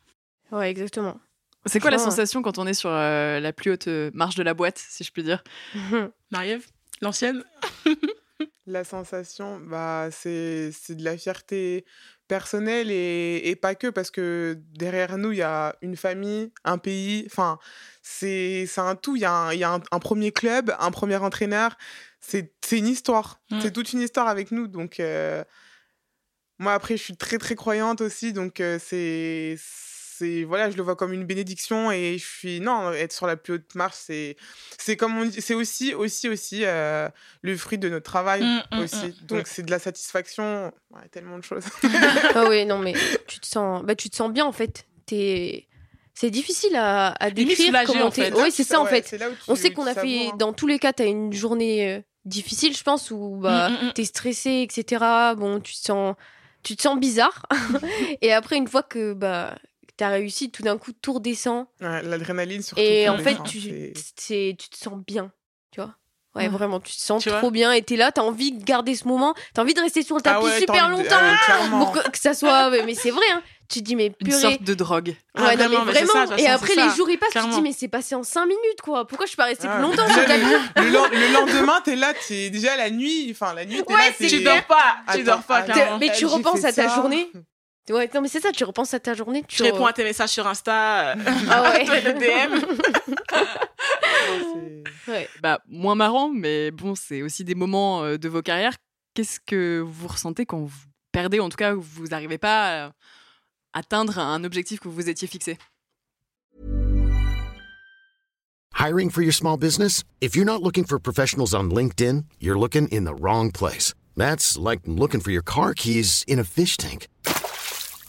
Ouais, exactement. C'est quoi la sensation quand on est sur euh, la plus haute marche de la boîte, si je puis dire? Marie-Ève, l'ancienne? La sensation, bah, c'est, c'est de la fierté personnelle et, et pas que, parce que derrière nous, il y a une famille, un pays, enfin, c'est, un tout. Il y a, un, y a un, un premier club, un premier entraîneur. C'est, c'est une histoire. Mm. C'est toute une histoire avec nous. Donc, euh, moi, après, je suis très, très croyante aussi. Donc, euh, c'est, c'est, voilà, je le vois comme une bénédiction. Et je suis, non, être sur la plus haute marche, c'est, c'est comme on dit, c'est aussi, aussi, aussi euh, le fruit de notre travail Mm, mm, aussi. mm. Donc, c'est de la satisfaction. Ouais, tellement de choses. ah oui, non, mais tu te sens, bah, tu te sens bien en fait. T'es... C'est difficile à, décrire comment en t'es. fait. Oui, c'est ça en Ouais, fait. tu- On sait tu qu'on a fait, hein. dans tous les cas, t'as une journée euh, difficile, je pense, où bah, Mm, mm, mm. t'es stressé, etc. Bon, tu te sens, tu te sens bizarre. et après, une fois que bah, t'as réussi, tout d'un coup, tout redescend. Ouais, L'adrénaline, surtout. Et en fait, tu, te sens bien, tu vois. Ouais, Ouais. vraiment, tu te sens Tu trop bien et t'es là, t'as envie de garder ce moment, t'as envie de rester sur le Ah tapis ouais, super longtemps ah ouais, pour que, que ça soit. mais c'est vrai, hein. Tu te dis, mais Une purée. sorte de drogue. Ah, Ouais, non, vraiment, mais vraiment. ça, et après, les ça. jours ils passent, tu te dis, mais c'est passé en 5 minutes, quoi. Pourquoi je suis pas restée Ah, plus longtemps sur le tapis? le, le len- le lendemain, t'es là, t'es déjà la nuit. Enfin, la nuit, t'es là, Tu dors pas, tu dors pas, clairement. Mais tu repenses à ta journée? Ouais, non, mais c'est ça, tu repenses à ta journée. Tu, Tu réponds à tes messages sur Insta, euh, Ah ouais. toi le DM. Ouais. Bah, moins marrant, mais bon, c'est aussi des moments euh, de vos carrières. Qu'est-ce que vous ressentez quand vous perdez, en tout cas, vous n'arrivez pas à atteindre un objectif que vous vous étiez fixé? Hiring for your small business? If you're not looking for professionals on LinkedIn, you're looking in the wrong place. That's like looking for your car keys in a fish tank.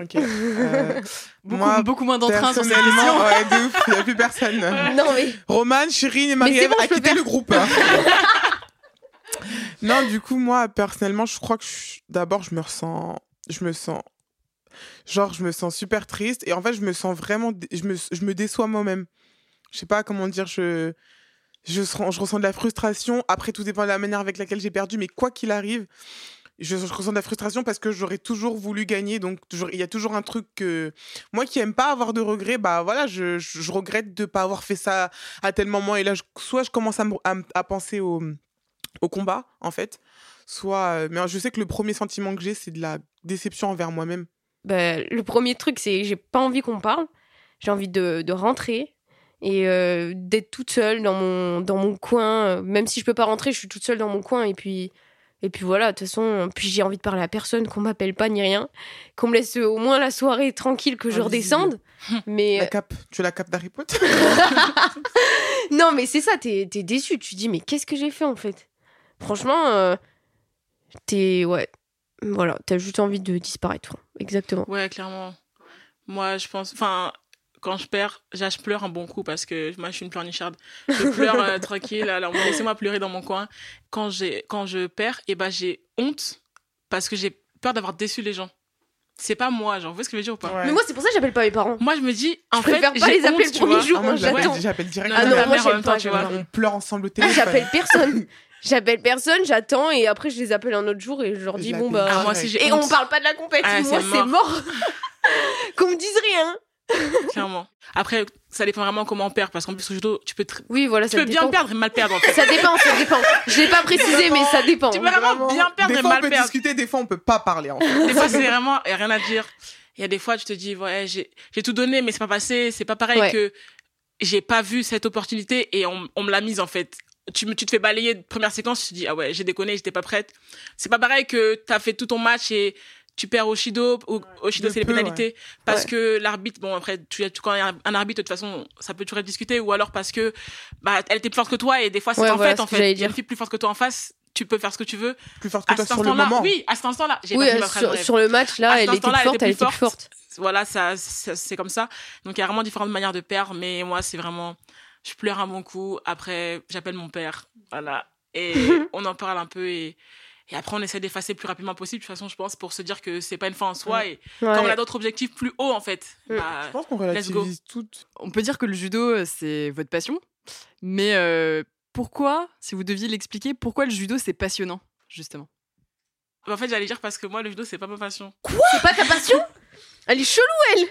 Ok. euh, beaucoup, moi, beaucoup moins d'entrain sur cette personnellement, question. ouais, de ouf, il n'y a plus personne. Non, mais. Romane, Chirine et Marie-Ève bon, quitté le groupe. hein. non, du coup, moi, personnellement, je crois que je- d'abord, je me ressens, je me sens Genre, je me sens super triste et en fait, je me sens vraiment. Je me, je me déçois moi-même. Je sais pas comment dire, je, je, sens- je ressens de la frustration. Après, tout dépend de la manière avec laquelle j'ai perdu, mais quoi qu'il arrive, je, ressens de la frustration parce que j'aurais toujours voulu gagner. Donc, il y a toujours un truc que. Moi qui aime pas avoir de regrets, bah voilà, je, regrette de pas avoir fait ça à tel moment. Et là, soit je commence à, penser au, au combat, en fait. Soit. euh, mais je sais que le premier sentiment que j'ai, c'est de la déception envers moi-même. Bah, le premier truc, c'est j'ai pas envie qu'on parle. J'ai envie de, rentrer et euh, d'être toute seule dans mon, dans mon coin. Même si je peux pas rentrer, je suis toute seule dans mon coin. Et puis, et puis voilà, de toute façon, puis j'ai envie de parler à personne, qu'on m'appelle pas ni rien. Qu'on me laisse au moins la soirée tranquille, que je Invisible. redescende. Mais La cape, tu la cape d'Harry Potter non, mais c'est ça, t'es es déçu. Tu te dis, mais qu'est-ce que j'ai fait en fait? Franchement, euh, t'es. Ouais. Voilà, t'as juste envie de disparaître. Exactement. Ouais, clairement. Moi, je pense. Enfin, quand je perds, je pleure un bon coup parce que moi, je suis une pleurnicharde. Je pleure euh, tranquille. Alors, laissez-moi pleurer dans mon coin. Quand, quand je perds, et ben, j'ai honte parce que j'ai peur d'avoir déçu les gens. C'est pas moi, genre, vous voyez ce que je veux dire ou pas? Ouais. Mais moi, c'est pour ça que j'appelle pas mes parents. Moi, je me dis, en je fait, préfère pas j'ai les appeler honte, le premier jour. Ah, moi, moi, j'appelle direct. Ah non, moi, j'aime temps, tu vois. On pleure ensemble au Ah, téléphone. j'appelle personne. J'appelle personne, j'attends et après je les appelle un autre jour et je leur dis bon bah. Ah, moi aussi, et honte. on parle pas de la compète, Ah, moi c'est c'est mort. Qu'on me dise rien. Clairement. Après, ça dépend vraiment comment on perd parce qu'en plus, au judo, tu peux, tr- Oui, voilà, tu ça peux bien perdre et mal perdre, en fait. Ça dépend, ça dépend. Je l'ai pas précisé, mais ça dépend. Tu peux vraiment bien perdre Des et fois, on mal peut perdre. discuter, des fois, on peut pas parler. En fait. Des fois, c'est vraiment, y a rien à dire. Il y a des fois, tu te dis, ouais, j'ai, j'ai tout donné, mais c'est pas passé. C'est pas pareil Ouais. que j'ai pas vu cette opportunité et on, on me l'a mise, en fait. Tu, me- tu te fais balayer de première séquence, tu te dis, ah ouais, j'ai déconné, j'étais pas prête. C'est pas pareil que t'as fait tout ton match et tu perds au Shido. Au, au Shido, De c'est les pénalités. Parce Ouais. que l'arbitre, bon, après, tu, quand il y a un, arbitre, de toute façon, ça peut toujours être discuté. Ou alors parce que, bah, elle était plus forte que toi et des fois, c'est Ouais, en voilà fait, ce en fait. une dire. fille plus forte que toi en face, tu peux faire ce que tu veux. Plus forte que À toi sur le moment. oui, à cet instant-là, Oui, pas euh, ma sur, le match là, elle était forte, elle était plus forte. Voilà, ça, ça- c'est comme ça. Donc il y a vraiment différentes manières de perdre, mais moi c'est vraiment, je pleure un bon coup. Après, j'appelle mon père, voilà, et on en parle un peu et, et après on essaie d'effacer le plus rapidement possible. De toute façon, je pense pour se dire que c'est pas une fin en soi et Ouais. comme on a d'autres objectifs plus hauts en fait, Mm. bah, Je pense qu'on Let's go. relativise toutes. On peut dire que le judo, euh, c'est votre passion. Mais euh, pourquoi, si vous deviez l'expliquer, pourquoi le judo, c'est passionnant, justement? En fait j'allais dire parce que moi le judo c'est pas ma passion. C'est pas ta passion? Elle est chelou, elle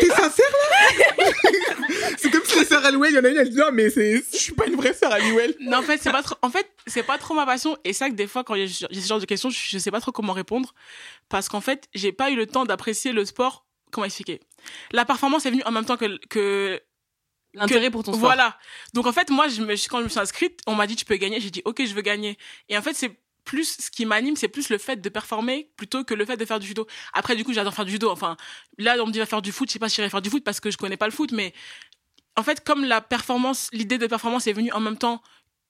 T'es sincère là? C'est comme si les sœurs Aliwell, il y en a une, elle dit non, mais c'est... je suis pas une vraie sœur Aliwell. Non, en fait, c'est pas trop, en fait, c'est pas trop ma passion. Et c'est vrai que des fois, quand il y a j'ai ce genre de questions, je, je sais pas trop comment répondre. Parce qu'en fait, j'ai pas eu le temps d'apprécier le sport. Comment expliquer? La performance est venue en même temps que, que, L'intérêt pour ton sport. voilà. Donc, en fait, moi, je me, quand je me suis inscrite, on m'a dit, tu peux gagner. J'ai dit, OK, je veux gagner. Et en fait, c'est plus, ce qui m'anime, c'est plus le fait de performer plutôt que le fait de faire du judo. Après, du coup, j'adore faire du judo. Enfin, là, on me dit, va faire du foot. Je sais pas si j'irai faire du foot parce que je connais pas le foot, mais en fait, comme la performance, l'idée de performance est venue en même temps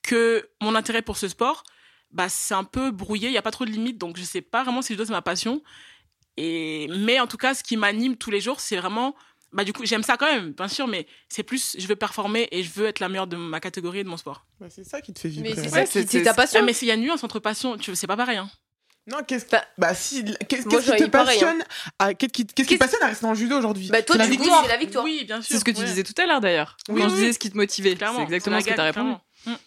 que mon intérêt pour ce sport, bah, c'est un peu brouillé. Il y a pas trop de limites. Donc, je sais pas vraiment si le judo, c'est ma passion. Et, mais en tout cas, ce qui m'anime tous les jours, c'est vraiment, bah, du coup, j'aime ça quand même, bien sûr, mais c'est plus, je veux performer et je veux être la meilleure de ma catégorie et de mon sport. Bah, c'est ça qui te fait vibrer. Mais c'est Ouais, ça, c'est- qui- ta Ah, passion. mais s'il y a une nuance entre passion, tu c'est pas pareil, hein. Non, qu'est-ce Bah- bah si, qu'est-ce Moi, qu'est-ce qui te hein. passionne à... Qu'est-ce qui, qu'est-ce qui te Qu'est-ce- passionne à rester dans le judo aujourd'hui? Bah, toi, victoire. c'est la victoire. Oui, bien sûr. C'est ce que tu ouais. disais tout à l'heure d'ailleurs. Oui, Quand je oui, disais oui. ce qui te motivait. Clairement. C'est exactement ce que tu as répondu. clairement.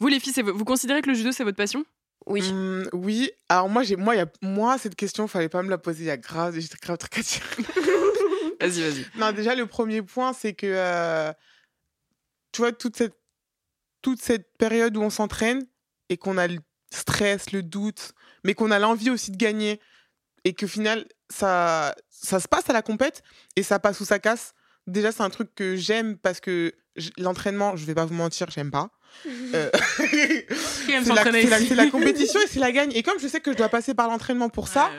Vous, les filles, vous considérez que le judo, c'est votre passion? Oui. Hum, oui, alors moi, j'ai, moi, il y a, moi, cette question, fallait pas me la poser. Il y a grave, j'ai grave truc à dire. Vas-y, vas-y. Non, déjà, le premier point, c'est que, euh, tu vois, toute cette, toute cette période où on s'entraîne et qu'on a le stress, le doute, mais qu'on a l'envie aussi de gagner et qu'au final, ça, ça se passe à la compète et ça passe ou ça casse. Déjà, c'est un truc que j'aime parce que l'entraînement, je vais pas vous mentir, j'aime pas. Euh, c'est la, compétition et c'est la gagne. Et comme je sais que je dois passer par l'entraînement pour ça, Ouais.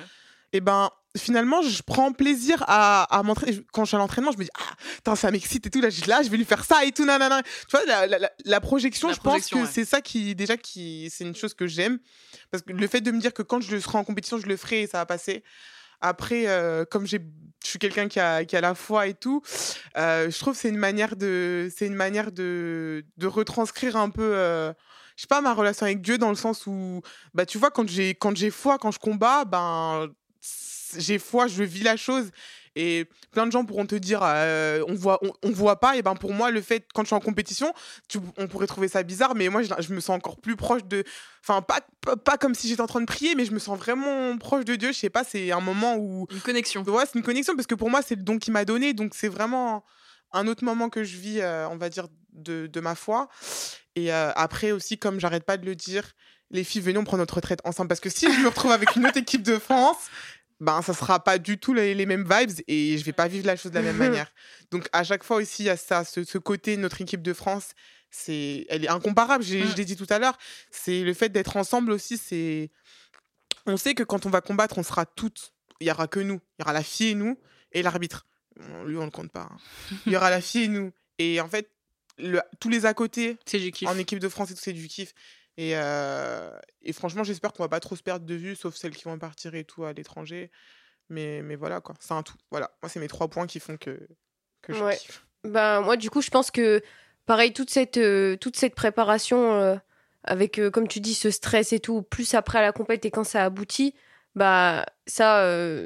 et ben finalement je prends plaisir à, à m'entraîner quand je suis à l'entraînement je me dis ah ça m'excite et tout là je, là je vais lui faire ça et tout nanana tu vois la, la, projection La je pense que ouais. c'est ça qui déjà qui c'est une chose que j'aime. Parce que le fait de me dire que quand je serai en compétition je le ferai et ça va passer. Après euh, comme je suis quelqu'un qui a, qui a la foi et tout euh, je trouve que c'est une manière de c'est une manière de de retranscrire un peu euh, je sais pas ma relation avec Dieu dans le sens où bah tu vois quand j'ai quand j'ai foi quand je combats ben j'ai foi, je vis la chose. Et plein de gens pourront te dire, euh, on voit, on, on voit pas. Et ben pour moi, le fait, quand je suis en compétition, tu- on pourrait trouver ça bizarre, mais moi, je, je me sens encore plus proche de. Enfin, pas, pas, pas comme si j'étais en train de prier, mais je me sens vraiment proche de Dieu. Je sais pas, c'est un moment où. Une connexion. Ouais, c'est une connexion parce que pour moi, c'est le don qu'il m'a donné. Donc, c'est vraiment un autre moment que je vis, euh, on va dire, de, de ma foi. Et euh, après aussi, comme j'arrête pas de le dire, les filles, venez, on prend notre retraite ensemble. Parce que si je me retrouve avec une autre équipe de France, ben, ça sera pas du tout les, les mêmes vibes et je vais pas vivre la chose de la même manière. Donc, à chaque fois aussi, il y a ça, ce, ce côté, notre équipe de France, c'est, elle est incomparable. J'ai- Je l'ai dit tout à l'heure. C'est le fait d'être ensemble aussi, c'est. On sait que quand on va combattre, on sera toutes. Il y aura que nous. Il y aura la fille et nous et l'arbitre. Bon, Lui, on le compte pas. hein. Il y aura la fille et nous. Et en fait, le- tous les à côté, C'est du kiff. en équipe de France et tout, c'est du kiff. Et, euh, et franchement, j'espère qu'on va pas trop se perdre de vue, sauf celles qui vont partir et tout à l'étranger. Mais, mais voilà, quoi. C'est un tout. Voilà. Moi, c'est mes trois points qui font que, que je Ouais. kiffe. Bah, moi, du coup, je pense que, pareil, toute cette, euh, toute cette préparation, euh, avec, comme tu dis, ce stress et tout, plus après à la compète et quand ça aboutit, bah, ça,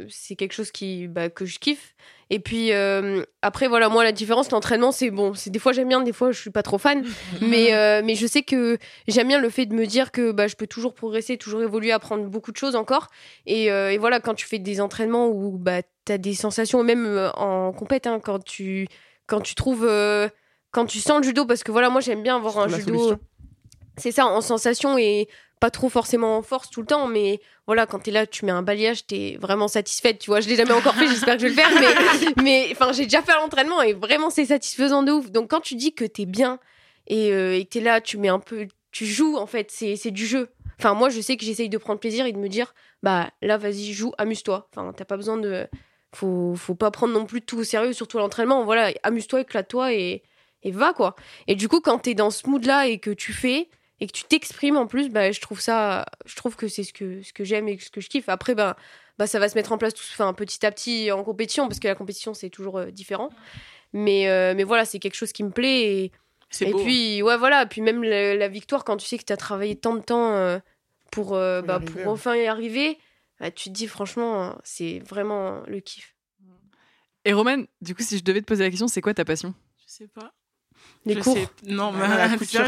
c'est quelque chose qui, bah, que je kiffe. Et puis, euh, après, voilà, moi, la différence, l'entraînement, c'est bon. C'est des fois, j'aime bien, des fois, je suis pas trop fan. mais, euh, mais je sais que j'aime bien le fait de me dire que bah, je peux toujours progresser, toujours évoluer, apprendre beaucoup de choses encore. Et, euh, et voilà, quand tu fais des entraînements où bah, tu as des sensations, même en compète, hein, quand, tu, quand tu trouves. quand tu sens le judo, parce que voilà, moi j'aime bien avoir un judo. C'est ça, en sensation et pas trop forcément en force tout le temps, mais voilà, quand t'es là, tu mets un balayage, t'es vraiment satisfaite, tu vois. Je l'ai jamais encore fait, j'espère que je vais le faire, mais, mais enfin, j'ai déjà fait l'entraînement et vraiment c'est satisfaisant de ouf. Donc quand tu dis que t'es bien et, euh, et que t'es là, tu mets un peu, tu joues en fait, c'est c'est du jeu. Enfin, moi, je sais que j'essaye de prendre plaisir et de me dire, bah là, vas-y, joue, amuse-toi. Enfin, t'as pas besoin de. Faut, faut pas prendre non plus tout au sérieux, surtout l'entraînement. Voilà, amuse-toi, éclate-toi et, et va, quoi. Et du coup, quand t'es dans ce mood-là et que tu fais et que tu t'exprimes en plus, bah, je trouve ça. Je trouve que c'est ce que, ce que j'aime et ce que je kiffe. Après, bah, bah, ça va se mettre en place tout, enfin, petit à petit en compétition, parce que la compétition, c'est toujours euh, différent. Mais, euh, mais voilà, c'est quelque chose qui me plaît. Et, C'est et beau. puis, ouais, voilà. Puis même la, la victoire, quand tu sais que tu as travaillé tant de temps euh, pour, euh, bah, pour enfin y arriver, bah, tu te dis, franchement, c'est vraiment le kiff. Et Roman, du coup, si je devais te poser la question, c'est quoi ta passion? Je sais pas. Les Je cours. sais- Non, mais La couture.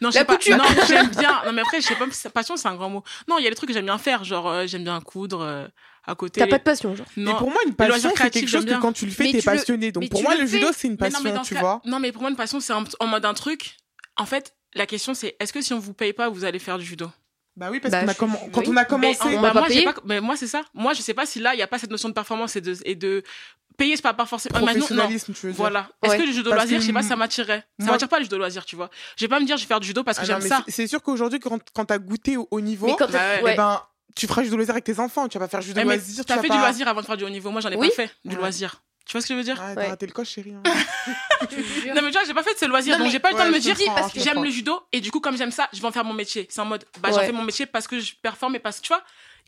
Non, je La sais pas. couture. Non, j'aime bien. Non, mais après, je sais pas. Passion, c'est un grand mot. Non, il y a des trucs que j'aime bien faire. Genre, euh, j'aime bien coudre euh, à côté. T'as les- pas de passion, genre. Mais Non. pour moi, une passion, c'est quelque chose que quand tu le fais, t'es passionné. Donc pour moi, le judo, c'est une Mais non, mais passion, tu cas- vois. Non, mais pour moi, une passion, c'est en mode un truc. En fait, la question, c'est est-ce que si on vous paye pas, vous allez faire du judo? Bah oui, parce Bah, qu'on a oui. quand on a commencé. Mais, on bah, m'a pas moi, pas- mais moi, c'est ça. Moi, je sais pas si là, il y a pas cette notion de performance et de, et de payer, c'est pas, pas forcément. Non. Professionnalisme, tu veux dire. Voilà. Est-ce Ouais. que le judo Parce loisir, que je sais pas, ça m'attirerait. Ça m'attire pas le judo loisir, tu vois. Je vais pas me dire, je vais faire du judo parce que Ah non, j'aime ça. c'est- sûr qu'aujourd'hui, quand, quand t'as goûté au haut niveau, Mais quand Bah ouais. eh ben, tu feras judo loisir avec tes enfants. Tu vas pas faire judo Eh, loisir. tu T'as vas fait du loisir avant de faire du haut niveau. Moi, j'en ai pas fait du loisir. Tu vois ce que je veux dire? Ah, Ouais. t'as raté le coche, chérie. hein. Non, mais tu vois, j'ai pas fait de ce loisir. Non, donc, mais- j'ai pas eu le temps de Ouais, me je dire, comprends, parce je que j'aime comprends. le judo et du coup, comme j'aime ça, je vais en faire mon métier. C'est en mode, bah, j'en Ouais. fais mon métier parce que je performe et parce que tu vois.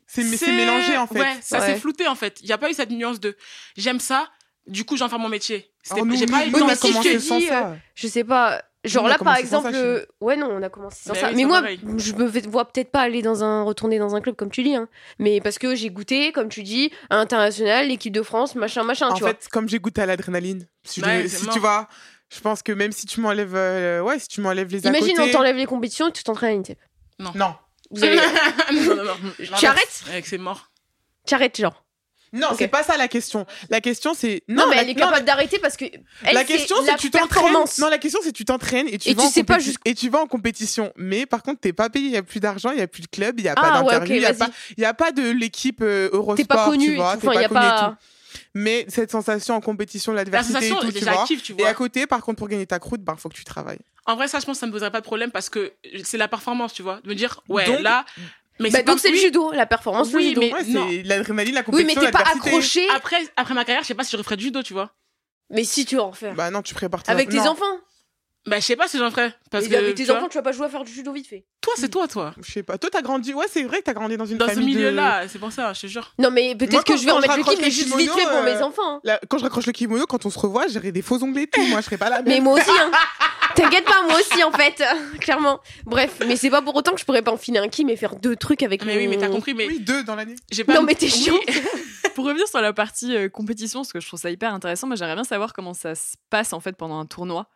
C'est mais c'est mélangé, en fait. Ouais, ça Ouais. s'est flouté en fait. Il y a pas eu cette nuance de j'aime ça, du coup, j'en fais mon métier. C'était- J'ai pas eu le temps mais si je te dis, ça. Je sais pas. Genre là, par exemple. ça, euh, Ouais, non, on a commencé sans Mais ça. oui, mais moi, pareil. je me vois peut-être pas aller dans un. retourner dans un club comme tu dis. Hein. Mais parce que j'ai goûté, comme tu dis, à l'international, l'équipe de France, machin, machin, En tu vois. fait, comme j'ai goûté à l'adrénaline, si, Ouais, si tu vois, je pense que même si tu m'enlèves, euh, ouais, si tu m'enlèves les à Imagine, côté, on t'enlève les compétitions et tu t'entraînes à l'INSEP. non, Vous avez- non, non, non. Tu arrêtes c'est mort. Tu arrêtes, genre. Non, Ok. c'est pas ça la question. La question c'est Non, mais la- elle est non, capable d'arrêter parce que. elle, la question c'est la tu t'entraînes. Non, la question c'est tu t'entraînes et tu Et vas tu en sais pas et tu vas en compétition. Mais par contre, t'es pas payé, il y a plus d'argent, il y a plus de club, il y a Ah, pas ouais, d'interview, il ok, y a vas-y. pas il y a pas de l'équipe euh, Eurosport, T'es pas connu tu et vois, t'es Enfin, y pas a connu et pas. tout. Mais cette sensation en compétition, La l'adversité et sensation, tout, tu vois. tu Et vois. à côté, par contre, pour gagner ta croûte, ben faut que tu travailles. En vrai, ça, je pense que ça me poserait pas de problème parce que c'est la performance, tu vois. De me dire, ouais, Donc- là. Mais Bah, donc c'est le judo, la performance, Oui, le judo. mais- Ouais, non. c'est l'adrénaline, la Oui, mais compétition, t'es pas accroché. Après, après ma carrière, je sais pas si je referais du judo, tu vois. Mais si tu en refaire. Bah non, tu prépares tes Avec tes non. enfants. Bah, je sais pas si j'en ferais. Parce que. avec tes tu vois, enfants, tu vas pas jouer à faire du judo vite fait. Toi, c'est toi, toi. Je sais pas. Toi, t'as grandi. Ouais, c'est vrai que t'as grandi dans une Dans ce famille de- milieu-là, c'est pour ça, je te jure. Non, mais peut-être que je vais remettre je le mais le juste kimono, vite fait pour euh, mes enfants. hein. Là, quand je raccroche le kimono, quand on se revoit, j'aurai des faux ongles et tout. Moi, je serai pas la Mais moi aussi, hein. T'inquiète pas, moi aussi, en fait. Clairement. Bref, mais c'est pas pour autant que je pourrais pas enfiler un kim et faire deux trucs avec Mais mon... oui, mais t'as compris, mais Oui, deux dans l'année. j'ai pas. Non, mais t'es chiant. Pour revenir sur la partie euh, compétition, parce que je trouve ça hyper intéressant, moi j'aimerais bien savoir comment ça se passe en fait pendant un tournoi.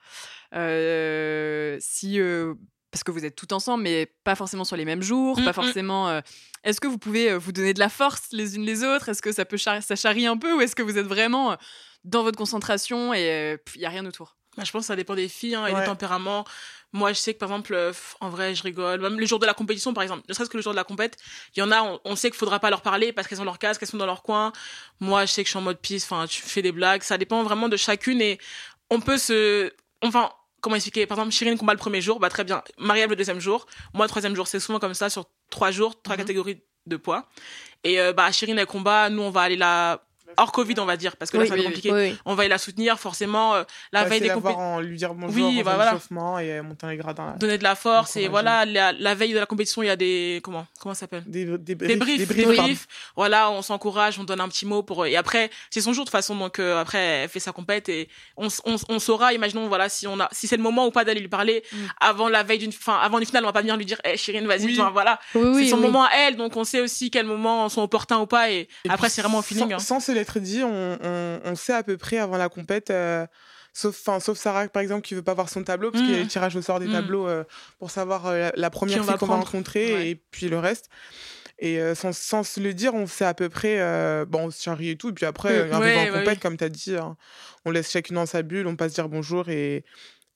Euh, si euh, parce que vous êtes tout ensemble, mais pas forcément sur les mêmes jours, Mm, pas mm. forcément. euh, est-ce que vous pouvez euh, vous donner de la force les unes les autres? Est-ce que ça peut char- ça charrie un peu ou est-ce que vous êtes vraiment euh, dans votre concentration et il y a rien autour? Bah, je pense que ça dépend des filles hein, et Ouais. des tempéraments. Moi, je sais que par exemple, euh, en vrai, je rigole. Même le jour de la compétition, par exemple, ne serait-ce que le jour de la compète, il y en a, on, on sait qu'il faudra pas leur parler parce qu'elles ont leur casque, qu'elles sont dans leur coin. Moi, je sais que je suis en mode pisse. Enfin, tu fais des blagues. Ça dépend vraiment de chacune et on peut se, enfin. Comment expliquer? Par exemple, Chirine combat le premier jour, bah très bien. Marielle le deuxième jour. Moi, le troisième jour, c'est souvent comme ça sur trois jours, trois Mhm. catégories de poids. Et euh, bah Chirine elle combat, nous on va aller la hors Covid, on va dire, parce que là Oui, ça va être oui, compliqué. Oui, oui. On va aller la soutenir forcément. euh, la veille des compétitions lui dire bonjour, Oui, bah voilà. et euh, monter les gradins. donner de la force et voilà la, la veille de la compétition il y a des comment comment ça s'appelle? Des, des, des briefs des briefs, voilà on s'encourage on donne un petit mot pour et après c'est son jour de toute façon donc euh, après elle fait sa compète et on, s- on, on saura imaginons voilà si on a si c'est le moment ou pas d'aller lui parler Mm. avant la veille d'une fin avant une finale on va pas venir lui dire eh Chirine vas-y enfin, voilà Oui, oui, c'est son oui. moment à elle donc on sait aussi quels moments sont opportuns ou pas et, Et après c'est vraiment au feeling Sans, dit, on, on, on sait à peu près avant la compète, euh, sauf, enfin, sauf Sarah par exemple qui veut pas voir son tableau parce qu'il y a le tirage au sort des Mm. tableaux euh, pour savoir euh, la, première fille va qu'on va rencontrer Ouais. et puis le reste. Et euh, sans, sans se le dire, on sait à peu près, bon, on se charrie et tout. Et puis après, Mm. euh, Ouais, en ouais, compète, comme tu as dit, hein, on laisse chacune dans sa bulle, on passe dire bonjour et,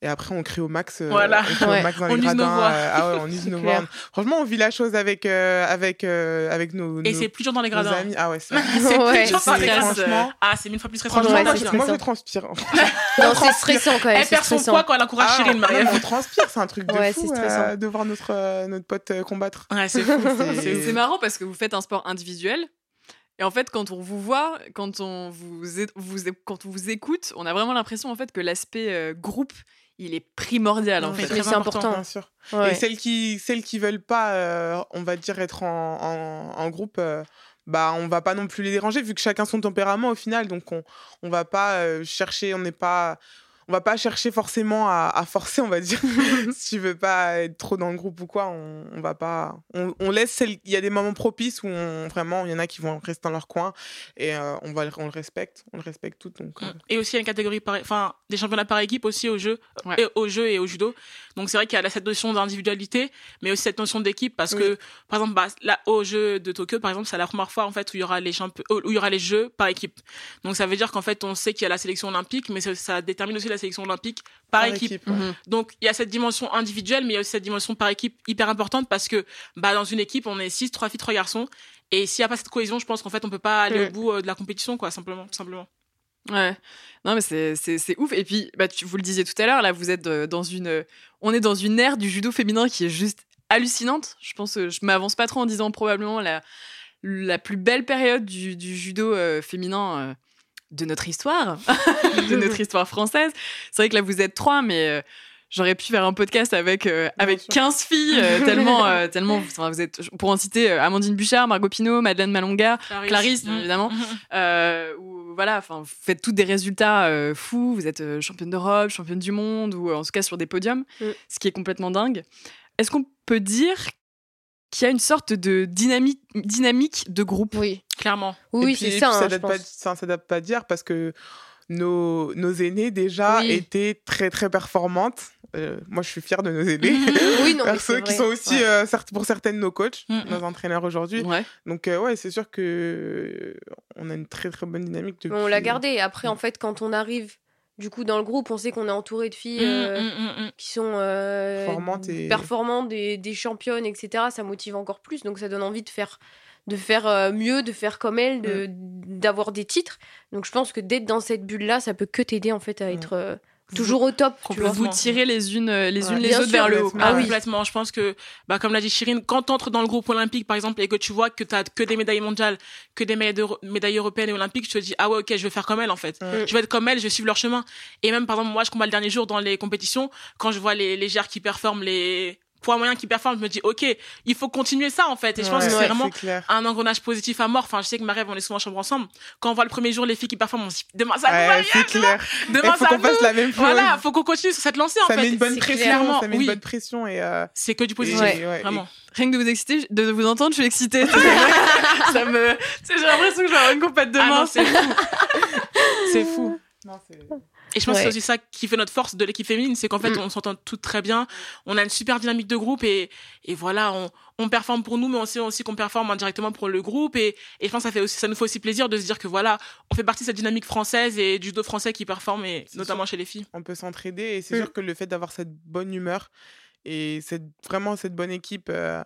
et après on crie au max. euh, Voilà. On crie Ouais. au max dans On les gradins. euh, ah ouais, on use nos voix. Franchement, on vit la chose avec, euh, avec, euh, avec nos, et nos- c'est plus dur dans les gradins amis. Ah ouais, c'est c'est Ouais. plus dur dans les C'est gradins stress, franchement, ah c'est mille fois plus stressant moi, c'est je, moi, je stressant. transpire. Non, c'est stressant quand même. elle perd son poids quand elle encourage Ah, Chirine mais on transpire, c'est un truc de fou euh, de voir notre, notre pote combattre. ouais c'est fou marrant parce que vous faites un sport individuel. Et en fait, quand on vous voit, quand on vous, é- vous, é- quand on vous écoute, on a vraiment l'impression en fait que l'aspect euh, groupe, il est primordial en fait. c'est important. important. Bien sûr. Ouais. Et celles qui, celles qui veulent pas, euh, on va dire, être en, en, en groupe, euh, bah, on va pas non plus les déranger vu que chacun son tempérament au final. Donc, on, on va pas euh, chercher, on n'est pas. On va pas chercher forcément à, à forcer, on va dire. si tu veux pas être trop dans le groupe ou quoi, on, on va pas. On, on laisse. Il y a des moments propices où on, vraiment, il y en a qui vont rester dans leur coin et euh, on, va, le- on le respecte. On le respecte tout. Donc, euh, Et aussi, il y a une catégorie par, enfin, des championnats par équipe aussi au jeu, Ouais. et au jeu et au judo. Donc, c'est vrai qu'il y a cette notion d'individualité, mais aussi cette notion d'équipe parce Oui. que, par exemple, bah, là, au jeu de Tokyo, par exemple, c'est la première fois, en fait, où il y aura les où il y aura les jeux par équipe. Donc, ça veut dire qu'en fait, on sait qu'il y a la sélection olympique, mais ça, ça détermine aussi la sélection olympique par, par équipe. équipe, ouais. Mhm. Donc, il y a cette dimension individuelle, mais il y a aussi cette dimension par équipe hyper importante parce que, bah, dans une équipe, on est six, trois filles, trois garçons. Et s'il n'y a pas cette cohésion, je pense qu'en fait, on peut pas aller au bout euh, de la compétition, quoi, simplement, tout simplement. Ouais. Non, mais c'est- ouf. Et puis, bah, tu, vous le disiez tout à l'heure, là, vous êtes euh, dans une. euh, On est dans une ère du judo féminin qui est juste hallucinante. Je pense que je m'avance pas trop en disant probablement la, la plus belle période du, du judo euh, féminin euh, de notre histoire, de notre histoire française. C'est vrai que là, vous êtes trois, mais. euh, J'aurais pu faire un podcast avec euh, avec sûr. 15 filles euh, tellement tellement enfin, vous êtes pour en citer Amandine Bouchard, Margot Pinot, Madeleine Malonga, Clarisse, Mm. évidemment. Où, voilà, vous faites tous des résultats fous. Vous êtes championne d'Europe, championne du monde, ou en tout cas sur des podiums, Mm. ce qui est complètement dingue. Est-ce qu'on peut dire qu'il y a une sorte de dynamique, dynamique de groupe Oui, Clairement. oui, c'est et puis ça. hein, ça date pas, ça, ça date pas d'hier parce que nos, nos aînés déjà Oui. étaient très très performantes. Euh, moi, je suis fière de nos aînés. Oui, non, Perso, qui vrai. sont aussi, Ouais. euh, pour certaines, nos coachs, Mhm. nos entraîneurs aujourd'hui. Ouais. Donc, euh, ouais, c'est sûr que euh, on a une très très bonne dynamique depuis. On l'a gardé. Après, en fait, quand on arrive du coup dans le groupe, on sait qu'on est entouré de filles Mm, euh, mm, mm, mm. qui sont euh, Performantes et- performantes, des, des championnes, etc. Ça motive encore plus, donc ça donne envie de faire de faire euh, mieux, de faire comme elles, de d'avoir des titres. Donc je pense que d'être dans cette bulle là, ça peut que t'aider en fait à être euh, toujours au top. Vous tirez les unes, euh, les Ouais. unes les Bien autres sûr, vers le haut. complètement. Ah Ah oui, complètement. Je pense que, bah, comme l'a dit Chirine, quand tu entres dans le groupe olympique, par exemple, et que tu vois que tu as que des médailles mondiales, que des médailles, européennes et olympiques, tu te dis, ah ouais, ok, je vais faire comme elle, en fait. Ouais. Je vais être comme elle, je vais suivre leur chemin. Et même, par exemple, moi, je combat le dernier jour dans les compétitions, quand je vois les légères qui performent les, poids moyen qui performent, je me dis, ok, il faut continuer ça, en fait. Et je pense Ouais, que c'est vraiment clair. un engrenage positif à mort. Enfin, je sais que Marie, on est souvent en chambre ensemble. Quand on voit le premier jour les filles qui performent, on se dit, demain ça nous va clair. demain Il faut ça qu'on fasse nous. la même chose. Voilà, faut qu'on continue sur cette lancée, en ça fait. met une bonne c'est pression, clairement, ça met oui. une bonne pression et euh, C'est que du positif, vraiment. Rien que de vous exciter, de vous entendre, je suis excitée. ça me, j'ai l'impression que je vais avoir une compète Ah demain. non, c'est fou. c'est fou. non, Et je pense que c'est aussi ça qui fait notre force de l'équipe féminine, c'est qu'en fait, Mm. on s'entend toutes très bien. On a une super dynamique de groupe et, et voilà, on, on performe pour nous, mais on sait aussi qu'on performe indirectement pour le groupe. Et, et je pense que ça, fait aussi, ça nous fait aussi plaisir de se dire que voilà, on fait partie de cette dynamique française et du judo français qui performe, et notamment chez les filles. on peut s'entraider et c'est Mm. sûr que le fait d'avoir cette bonne humeur et cette vraiment cette bonne équipe euh,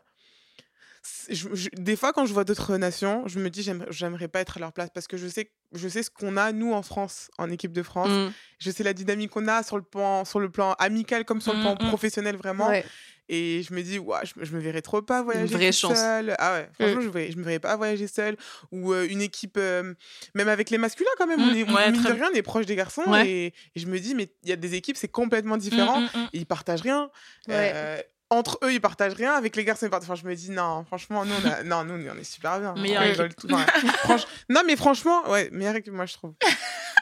je- je- des fois quand je vois d'autres nations je me dis j'aimerais pas être à leur place parce que je sais je sais ce qu'on a nous en France en équipe de France Mm. je sais la dynamique qu'on a sur le plan sur le plan amical comme sur le Mm, plan mm. professionnel vraiment Ouais. et je me dis ouais, je, me- je me verrais trop pas voyager vraie seule ah ouais franchement je, verrais- je me verrais pas voyager seule ou euh, une équipe euh, même avec les masculins quand même on est on- ouais, mine de très- rien on est proche des garçons et, et je me dis mais il y a des équipes c'est complètement différent mm. ils partagent rien. Ouais. Euh, entre eux, ils partagent rien. Avec les garçons, ils partagent. Enfin, je me dis, non, franchement, nous, on, a... non, nous, on est super bien. Meilleure On équipe. rigole tout- ouais. Franch- Non, mais franchement, ouais, meilleure équipe, moi, je trouve.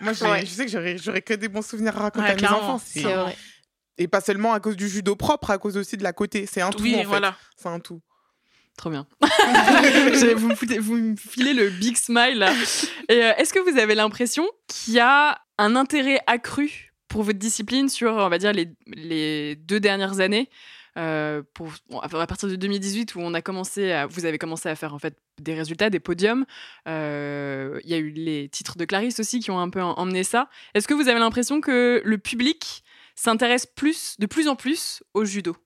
Moi, Ouais. je sais que j'aurais que des bons souvenirs à raconter Ouais, à mes enfants. C'est vrai. Et pas seulement à cause du judo propre, à cause aussi de la côté. C'est un tout, Oui, en fait. C'est un tout. Trop bien. Vous, me foutez- vous me filez le big smile là. Et euh, est-ce que vous avez l'impression qu'il y a un intérêt accru pour votre discipline sur, on va dire, les, les deux dernières années euh, à partir de 2018 où on a commencé vous avez commencé à faire en fait des résultats, des podiums. Euh, Il y a eu les titres de Clarisse aussi qui ont un peu em- emmené ça. Est-ce que vous avez l'impression que le public s'intéresse plus, de plus en plus au judo?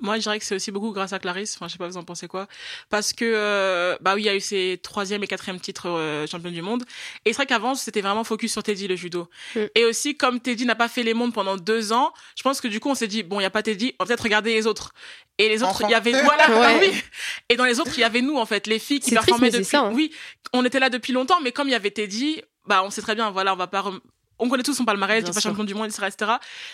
Moi, je dirais que c'est aussi beaucoup grâce à Clarisse. Enfin, je sais pas, vous en pensez quoi Parce que, euh, bah oui, il y a eu ses troisième et quatrième titres euh, championne du monde. Et c'est vrai qu'avant, c'était vraiment focus sur Teddy, le judo. Mm. Et aussi, comme Teddy n'a pas fait les mondes pendant deux ans, je pense que du coup, on s'est dit, bon, il y a pas Teddy, on va peut-être regarder les autres. Et les autres, il y avait, voilà, Ouais. oui. Et dans les autres, il y avait nous, en fait, les filles qui triste, performaient c'est depuis. ça, hein. Oui, on était là depuis longtemps, mais comme il y avait Teddy, bah, on sait très bien, voilà, on va pas rem- on connaît tous son palmarès, il pas sûr. champion du monde, etc., etc.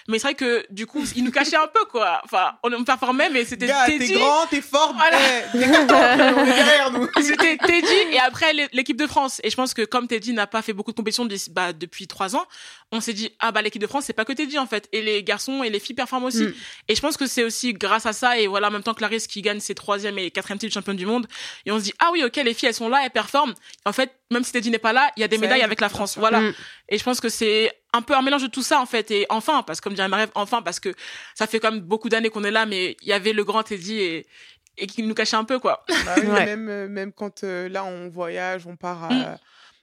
Mais c'est vrai que, du coup, il nous cachait un peu, quoi. Enfin, on, on performait, mais c'était Teddy. t'es grand, t'es fort. Voilà. t'es content, on est derrière nous. C'était Teddy et après l'é- l'équipe de France. Et je pense que comme Teddy n'a pas fait beaucoup de compétitions bah, depuis trois ans, on s'est dit ah bah l'équipe de France c'est pas que Teddy en fait. Et les garçons et les filles performent aussi. Mm. Et je pense que c'est aussi grâce à ça et voilà en même temps Clarisse qui gagne ses troisième et quatrième titres de championne du monde. Et on se dit ah oui ok les filles elles sont là elles performent. En fait même si Teddy n'est pas là il y a des médailles avec la France. Voilà. Mm. Et je pense que c'est un peu un mélange de tout ça en fait. Et enfin parce que comme dirait Marie enfin parce que ça fait quand même beaucoup d'années qu'on est là mais il y avait le grand Teddy et et qui nous cachait un peu quoi. Bah oui, mais Ouais. même, euh, même quand euh, là on voyage, on part à, Mm.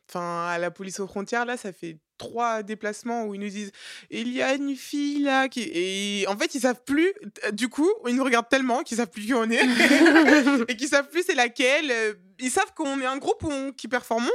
enfin, à la police aux frontières, là ça fait trois déplacements où ils nous disent il y a une fille là qui et en fait ils savent plus euh, du coup ils nous regardent tellement qu'ils savent plus qui on est et qu'ils savent plus c'est laquelle ils savent qu'on est un groupe où on- qui performons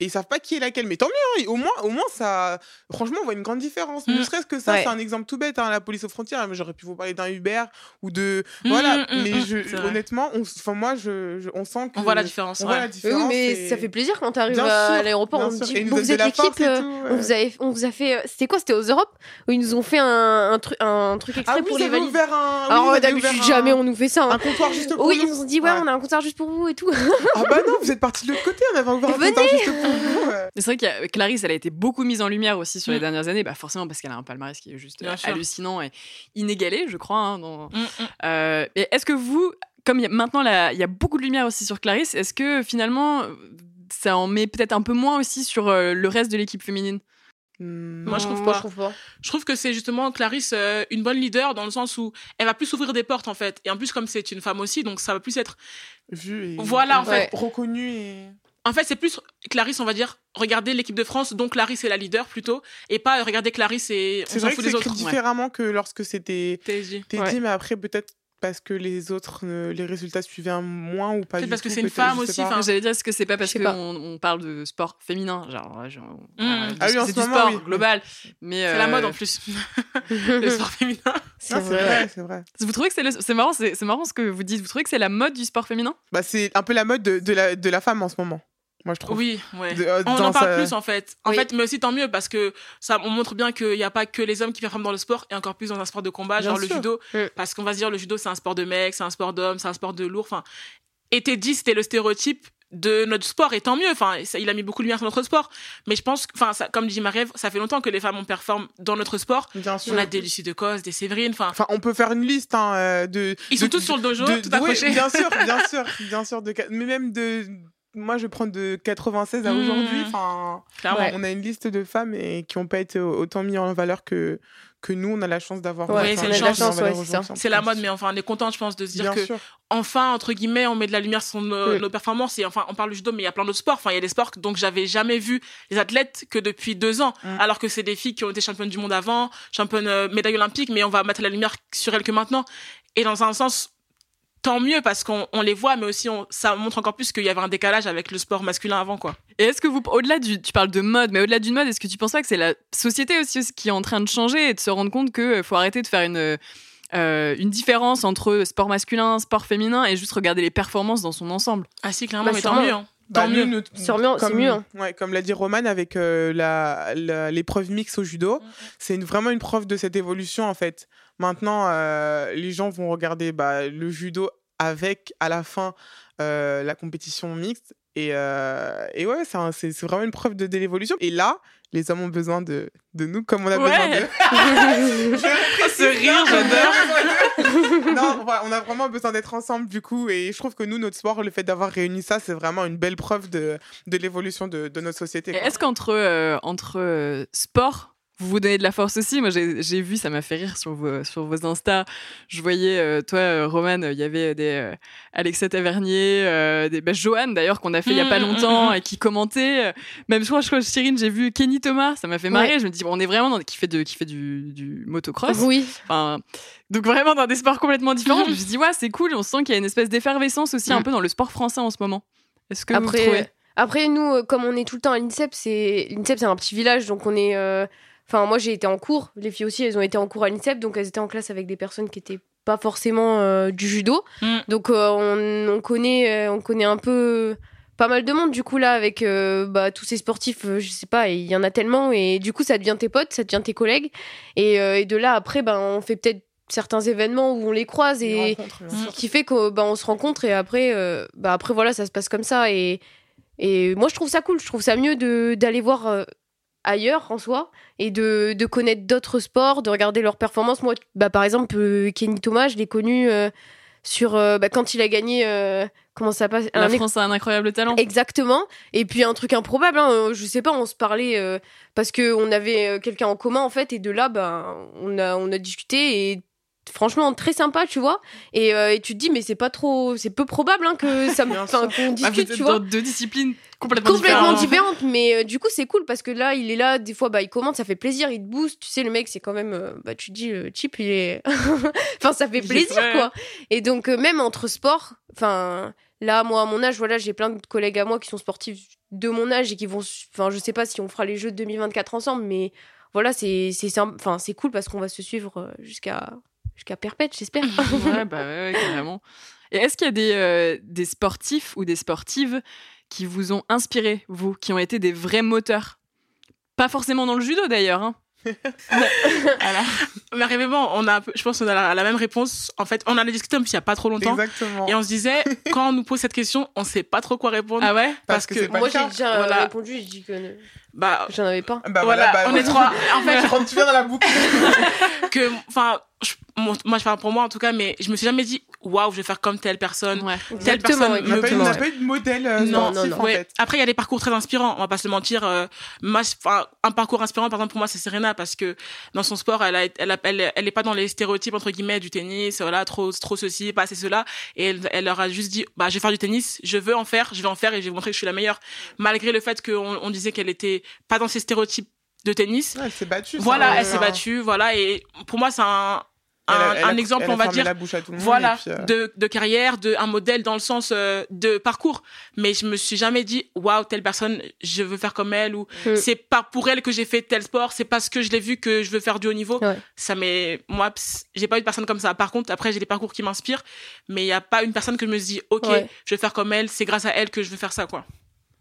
et ils savent pas qui est laquelle mais tant mieux hein, au moins au moins ça franchement on voit une grande différence ne Mm. serait-ce que ça Ouais. c'est un exemple tout bête hein, la police aux frontières mais j'aurais pu vous parler d'un Uber ou de voilà Mm, mais mm, je, vrai. honnêtement on, enfin moi je, je- on sent que On voit la différence. on ouais. voit la Oui, mais et- ça fait plaisir quand tu arrives à l'aéroport. On dit, bon, vous êtes l'équipe. euh, on, vous avait- on vous a fait. euh, C'était quoi C'était aux Europes Où ils nous ont fait un, un, truc, un truc exprès ah pour ils les Alors d'habitude, ouvert jamais on nous fait ça. hein. un comptoir juste pour Oui, ils nous ont dit, ouais, on a un concert juste pour vous et tout. ah bah non vous êtes partis de l'autre côté on avait ouvert un juste pour vous ouais. Mais c'est vrai que Clarisse, elle a été beaucoup mise en lumière aussi sur les Mm. dernières années, bah forcément parce qu'elle a un palmarès qui est juste Bien euh, sûr. hallucinant et inégalé, je crois. hein, dans- Mm, mm. Euh, et est-ce que vous, comme il y a- maintenant il y a beaucoup de lumière aussi sur Clarisse, est-ce que finalement euh, ça en met peut-être un peu moins aussi sur euh, le reste de l'équipe féminine? Moi, je trouve pas. Je trouve pas. Je trouve que c'est justement Clarisse euh, une bonne leader dans le sens où elle va plus ouvrir des portes en fait. Et en plus comme c'est une femme aussi, donc ça va plus être. vu et Voilà, en fait. reconnu et En fait, c'est plus Clarisse, on va dire, regarder l'équipe de France, donc Clarisse est la leader plutôt, et pas regarder Clarisse et on c'est s'en fout c'est des écrit autres. différemment que lorsque c'était TSJ. Ouais. mais après peut-être parce que les autres euh, les résultats suivaient moins ou pas Peut-être parce que c'est une femme aussi, enfin, J'allais dire, est-ce que c'est pas parce qu'on on parle de sport féminin genre, genre, Mm. euh, Ah oui, c'est ce du moment, sport oui. global. Mais C'est la euh, mode en plus, le sport féminin. C'est vrai. vrai c'est vrai Vous trouvez que c'est le- c'est marrant, c'est c'est marrant ce que vous dites. Vous trouvez que c'est la mode du sport féminin? Bah c'est un peu la mode de, de la de la femme en ce moment Moi, je trouve. Oui, ouais. De- euh, on en parle plus en fait. En Oui. fait, mais aussi tant mieux parce que ça on montre bien qu'il n'y a pas que les hommes qui performent dans le sport et encore plus dans un sport de combat, Bien genre le judo. Parce qu'on va se dire le judo c'est un sport de mec, c'est un sport d'homme, c'est un sport de lourd. Enfin, et t'es dit c'était le stéréotype de notre sport et tant mieux. Enfin, ça- il a mis beaucoup de lumière sur notre sport. Mais je pense, enfin, ça- comme dit Marie, ça fait longtemps que les femmes on performe dans notre sport. Bien sûr. On a des Lucie de Cos, des Séverine. Enfin, Enfin, on peut faire une liste hein, euh, de. ils sont de- tous sur le dojo, de- tout de- oui, bien sûr, bien sûr, bien sûr. De, mais même de. Moi, je prends de 96 à Mm. aujourd'hui. Enfin. Ouais. on a une liste de femmes et qui n'ont pas été autant mis en valeur que que nous. On a la chance d'avoir. Ouais, enfin, c'est la chance, ouais, c'est la mode, mais enfin, on est content, je pense, de se dire Bien que sûr. enfin, entre guillemets, on met de la lumière sur nos, nos performances. Et enfin, on parle du judo, mais il y a plein d'autres sports. Enfin, il y a des sports donc j'avais jamais vu les athlètes que depuis deux ans, Mm. alors que c'est des filles qui ont été championnes du monde avant, championnes euh, médaille olympique, mais on va mettre la lumière sur elles que maintenant. Et dans un sens, tant mieux parce qu'on on les voit, mais aussi on, ça montre encore plus qu'il y avait un décalage avec le sport masculin avant, quoi. Et est-ce que vous, au-delà du, tu parles de mode, mais au-delà d'une mode, est-ce que tu penses pas que c'est la société aussi, qui est en train de changer et de se rendre compte que faut arrêter de faire une euh, une différence entre sport masculin, sport féminin et juste regarder les performances dans son ensemble? Ah si, clairement, Bah, mais tant mieux. hein. Bah, Tant nous, mieux. notre- Sûrement, c'est comme, mieux, hein. Ouais, comme l'a dit Roman avec euh, la, la- l'épreuve mixte au judo, c'est une- vraiment une preuve de cette évolution en fait. Maintenant, euh, les gens vont regarder bah, le judo avec à la fin euh, la compétition mixte. Et, euh, et ouais, c'est, vraiment une preuve de, de l'évolution. Et là, les hommes ont besoin de, de nous comme on a besoin Ouais. d'eux. Ce rire, j'adore. non, on a vraiment besoin d'être ensemble du coup. Et je trouve que nous, notre sport, le fait d'avoir réuni ça, c'est vraiment une belle preuve de, de l'évolution de, de notre société. Est-ce qu'entre euh, entre euh, sport, vous vous donnez de la force aussi Moi, j'ai vu, ça m'a fait rire sur vos, sur vos Insta. Je voyais, euh, toi, euh, Roman, il y avait des euh, Alexa Tavernier, euh, des bah, Johan d'ailleurs, qu'on a fait il y a pas Mm, mm, longtemps mm. et qui commentait. Même, je crois, je crois, Chirine, j'ai vu Kenny Thomas, ça m'a fait marrer. Je me dis, bon, on est vraiment dans qui fait, de, qui fait du, du motocross. Oui. Enfin, donc vraiment dans des sports complètement différents. je me suis dit, ouais, c'est cool. On sent qu'il y a une espèce d'effervescence aussi un peu dans le sport français en ce moment. Est-ce que vous Après, trouvez? après, nous, comme on est tout le temps à l'INSEP, c'est l'INSEP, c'est un petit village, donc on est. Enfin, moi, j'ai été en cours. Les filles aussi, elles ont été en cours à l'INSEP, donc elles étaient en classe avec des personnes qui étaient pas forcément euh, du judo. Mm. Donc, euh, on, on connaît, euh, on connaît un peu pas mal de monde du coup là avec euh, bah, tous ces sportifs. euh, je sais pas, il y en a tellement et du coup, ça devient tes potes, ça devient tes collègues. Et, euh, et de là après, ben, on fait peut-être certains événements où on les croise et Mm. qui fait qu'on bah, on se rencontre et après, euh, bah, après voilà, ça se passe comme ça. Et, et moi, je trouve ça cool. Je trouve ça mieux de- d'aller voir euh, ailleurs en soi et de, de connaître d'autres sports, de regarder leurs performances. Moi, bah, par exemple, euh, Kenny Thomas, je l'ai connu euh, sur euh, bah, quand il a gagné. euh, comment ça passe La un France a un incroyable talent. Exactement. Et puis un truc improbable, hein, je sais pas, on se parlait parce que on avait quelqu'un en commun en fait, et de là, ben, on a on a discuté et franchement très sympa, tu vois. Et, euh, et tu te dis mais c'est pas trop, c'est peu probable hein, que ça, qu'on Ah, vous discute, tu dans vois. deux disciplines complètement, Complètement différentes. différente, mais euh, du coup c'est cool parce que là il est là, des fois bah il commente, ça fait plaisir, il te booste, tu sais le mec c'est quand même, euh, bah tu te dis le chip il est, enfin ça fait plaisir quoi. Et donc même entre sports, enfin là moi à mon âge voilà j'ai plein de collègues à moi qui sont sportifs de mon âge et qui vont, enfin je sais pas si on fera les Jeux de 2024 ensemble, mais voilà c'est c'est enfin c'est cool parce qu'on va se suivre jusqu'à jusqu'à perpète j'espère. Ouais, bah ouais, ouais, carrément. Et est-ce qu'il y a des, euh, des sportifs ou des sportives qui vous ont inspiré, vous, qui ont été des vrais moteurs? Pas forcément dans le judo d'ailleurs. Hein. Voilà. Mais arrivement, on a, je pense qu'on a la, la même réponse. En fait, on en a discuté un peu il y a pas trop longtemps. Exactement. Et on se disait, quand on nous pose cette question, on sait pas trop quoi répondre. Ah ouais? Parce que moi j'ai déjà Voilà. répondu, j'ai dit que Bah, j'en avais pas. Bah voilà, bah, on est trois. En fait, Tu rentres- tu viens dans la boucle. que, enfin, je- moi, je parle pour moi en tout cas, mais je me suis jamais dit, waouh, je vais faire comme telle personne. Ouais. Telle personne On n'a me on n'a pas eu de modèle euh, Non, sportif, non, non. en Ouais. fait. Après, il y a des parcours très inspirants. On va pas se le mentir. Euh, moi, je- enfin, un parcours inspirant, par exemple, pour moi, c'est Serena parce que dans son sport, elle a, elle, a- elle, elle est pas dans les stéréotypes entre guillemets du tennis. Voilà, trop, trop ceci, pas assez cela. Et elle, elle leur a juste dit, bah, je vais faire du tennis. Je veux en faire. Je vais en faire et je vais montrer que je suis la meilleure. Malgré le fait qu'on on disait qu'elle était pas dans ces stéréotypes de tennis. Ouais, elle s'est battue. Voilà, elle s'est ça. battue. Voilà, et pour moi, c'est un, Elle a- un, elle a- un exemple, on va dire, la bouche à tout le monde, voilà, et puis, euh, de, de carrière, de un modèle dans le sens euh, de parcours. Mais je me suis jamais dit, waouh, telle personne, je veux faire comme elle, ou Mm. c'est pas pour elle que j'ai fait tel sport, c'est parce que je l'ai vu que je veux faire du haut niveau. Ouais. Ça m'est, moi, j'ai pas eu de personne comme ça. Par contre, après, j'ai des parcours qui m'inspirent, mais il y a pas une personne que je me dis, ok, Ouais. je vais faire comme elle, c'est grâce à elle que je veux faire ça, quoi.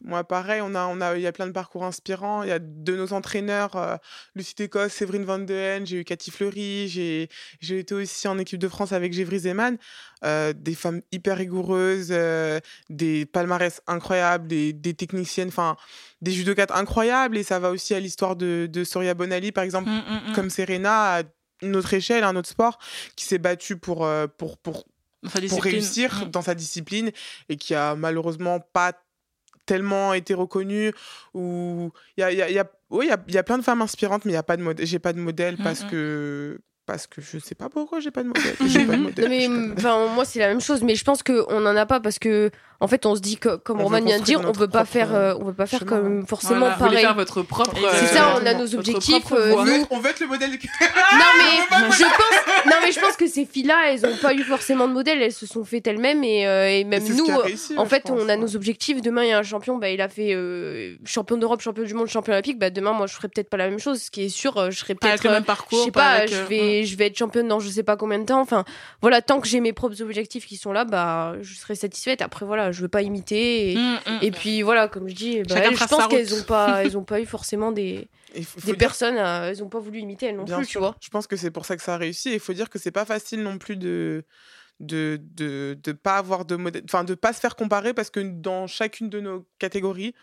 Moi, pareil, on a, on a, il y a plein de parcours inspirants. Il y a de nos entraîneurs, euh, Lucie Técos, Séverine Van de Ven, j'ai eu Cathy Fleury, j'ai, j'ai été aussi en équipe de France avec Gévry Zeman. Euh, des femmes hyper rigoureuses, euh, des palmarès incroyables, des, des techniciennes, enfin, des judokates incroyables. Et ça va aussi à l'histoire de, de Soria Bonali, par exemple, Mm, mm, mm. comme Serena, à une autre échelle, un autre sport, qui s'est battue pour, euh, pour, pour, réussir Mm. dans sa discipline et qui a malheureusement pas tellement été reconnue ou il y a, y a, y a- oui, il y a, il y a plein de femmes inspirantes mais il y a pas de modèle j'ai pas de modèle Mm, parce mm. que parce que je sais pas pourquoi j'ai pas de modèle pas de modèle, Non, mais j'ai pas de modèle. enfin, moi, c'est la même chose, mais je pense qu'on n'en a pas parce que, en fait, on se dit que, comme On Roman vient de dire, on peut pas propre, faire, euh, on peut pas faire chemin. comme forcément Voilà. Vous voulez pareil. faire votre propre. C'est C'est ça, euh, on a nos objectifs. euh, voie. on, veut, nous- être- on veut être le modèle Non mais je pense, non mais je pense que ces filles-là, elles ont pas eu forcément de modèle, elles se sont faites elles-mêmes et, euh, et même nous, euh, réussi, en fait, pense, on a ouais. nos objectifs. Demain, il y a un champion, bah, il a fait euh, champion d'Europe, champion du monde, champion olympique. Bah, demain, moi, je ferai peut-être pas la même chose. Ce qui est sûr, euh, je serai Pas peut-être, le euh, même parcours. je sais pas, avec, je euh, vais, je vais être championne dans je sais pas combien de temps. Enfin, voilà, tant que j'ai mes propres objectifs qui sont là, bah, je serai satisfaite. Après, voilà, je veux pas imiter. Et, mm, mm. et puis voilà, comme je dis, bah, elles, je pense qu'elles ont pas, elles ont pas eu forcément des, faut des dire- personnes, elles ont pas voulu imiter elles non Bien plus, tu vois. Je pense que c'est pour ça que ça a réussi. Et il faut dire que c'est pas facile non plus de de de de pas avoir de modèle, enfin de pas se faire comparer parce que dans chacune de nos catégories.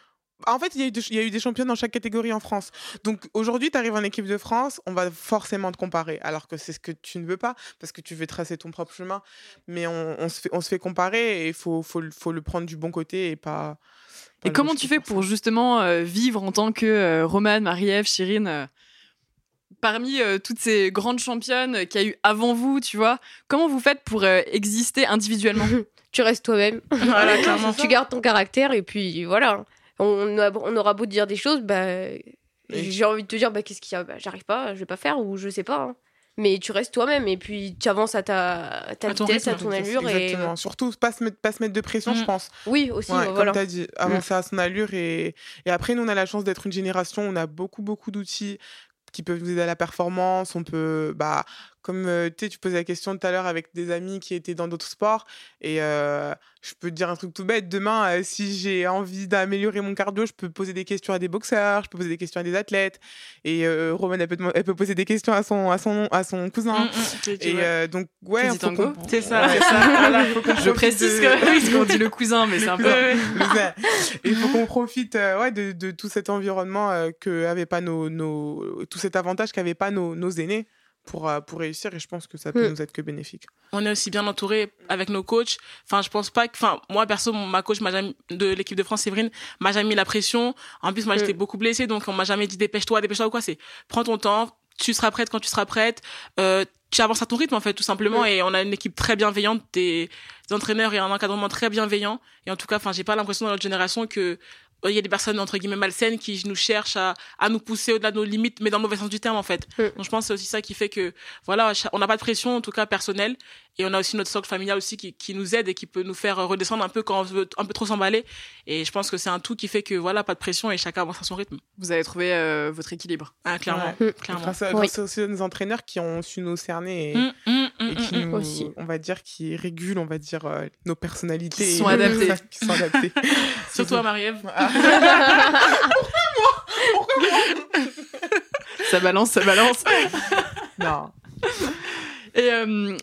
En fait, il y, a eu des- il y a eu des championnes dans chaque catégorie en France. Donc aujourd'hui, tu arrives en équipe de France, on va forcément te comparer. Alors que c'est ce que tu ne veux pas, parce que tu veux tracer ton propre chemin. Mais on, on se, fait, on se fait comparer et il faut, faut, le- faut le prendre du bon côté et pas. pas Et comment tu fais pour justement euh, vivre en tant que euh, Romane, Marie-Ève, Chirine euh, Parmi euh, toutes ces grandes championnes qu'il y a eu avant vous, tu vois, comment vous faites pour euh, exister individuellement? Tu restes toi-même. Voilà, clairement. tu gardes ton caractère et puis voilà. On, a- on aura beau dire des choses, bah, j'ai envie de te dire, bah, qu'est-ce qu'il y a? Bah, J'arrive pas, je vais pas faire ou je sais pas. hein. Mais tu restes toi-même et puis tu avances à ta, à ta À vitesse, à rythme. ton allure. Et... Exactement. Surtout, pas se, mettre, pas se mettre de pression, je Mm. pense. Oui, aussi, Ouais, ouais, comme voilà. tu as dit, avancer à son allure. Et, et après, nous, on a la chance d'être une génération, où on a beaucoup, beaucoup d'outils qui peuvent nous aider à la performance. On peut, bah, comme euh, tu tu posais la question tout à l'heure avec des amis qui étaient dans d'autres sports. Et euh, je peux te dire un truc tout bête. Demain, euh, si j'ai envie d'améliorer mon cardio, je peux poser des questions à des boxeurs, je peux poser des questions à des athlètes. Et euh, Romane, elle peut, demand- elle peut poser des questions à son, à son, à son cousin. Mm, mm. Tu- tu Et euh, donc, ouais, C'est ça, Ouais. c'est ça. Voilà, faut qu'on Je précise de- que qu'on dit le cousin, mais c'est un peu. Il faut qu'on profite euh, ouais, de, de tout cet environnement euh, que pas nos, nos tout cet avantage qu'avaient pas nos, nos aînés pour, euh, pour réussir et je pense que ça peut Mm. nous être que bénéfique. on est aussi bien entouré avec nos coachs. Enfin, je pense pas que, enfin, moi perso, ma coach m'a jamais, de l'équipe de France, Séverine, m'a jamais mis la pression. En plus, moi, j'étais Mm. beaucoup blessée, donc on m'a jamais dit dépêche-toi, dépêche-toi ou quoi. C'est prends ton temps, tu seras prête quand tu seras prête. Euh, tu avances à ton rythme en fait, tout simplement. Mm. Et on a une équipe très bienveillante, des, des entraîneurs et un encadrement très bienveillant. Et en tout cas, enfin, j'ai pas l'impression dans notre génération que il y a des personnes entre guillemets malsaines qui nous cherchent à, à nous pousser au-delà de nos limites, mais dans le mauvais sens du terme en fait. Mm. Donc je pense que c'est aussi ça qui fait que voilà, on n'a pas de pression en tout cas personnelle, et on a aussi notre socle familial aussi qui, qui nous aide et qui peut nous faire redescendre un peu quand on veut un peu trop s'emballer. Et je pense que c'est un tout qui fait que voilà, pas de pression et chacun avance à son rythme. Vous avez trouvé euh, votre équilibre. Ah, clairement, Ouais. clairement. Grâce, à, Oui. grâce aussi à nos entraîneurs qui ont su nous cerner et, Mm, mm, mm, et qui mm, mm. nous, Aussi. on va dire, qui régulent, on va dire, euh, nos personnalités. Qui et- sont adaptés. qui sont adaptés. Surtout à Marie-Ève. Ça balance, ça balance. non. Et euh,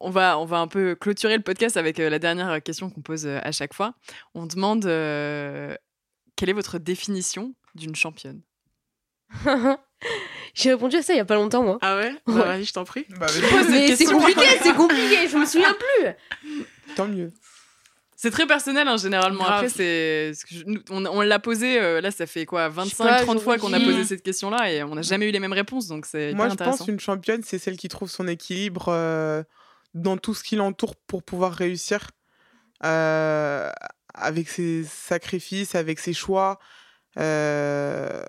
on, va, on va un peu clôturer le podcast avec euh, la dernière question qu'on pose euh, à chaque fois. On demande euh, quelle est votre définition d'une championne? J'ai répondu à ça il y a pas longtemps, moi. Ah ouais, Bah, Ouais. Vas-y, je t'en prie. Bah, mais Mais c'est compliqué, c'est compliqué, je me souviens plus. tant mieux. C'est très personnel, hein, généralement. Grave. Après, c'est on, on l'a posé, euh, là, ça fait quoi, Je sais pas, 25-30 fois qu'on a posé cette question-là et on n'a jamais eu les mêmes réponses, donc c'est Moi, je pense une championne, c'est celle qui trouve son équilibre euh, dans tout ce qui l'entoure pour pouvoir réussir. euh, avec ses sacrifices, avec ses choix. euh,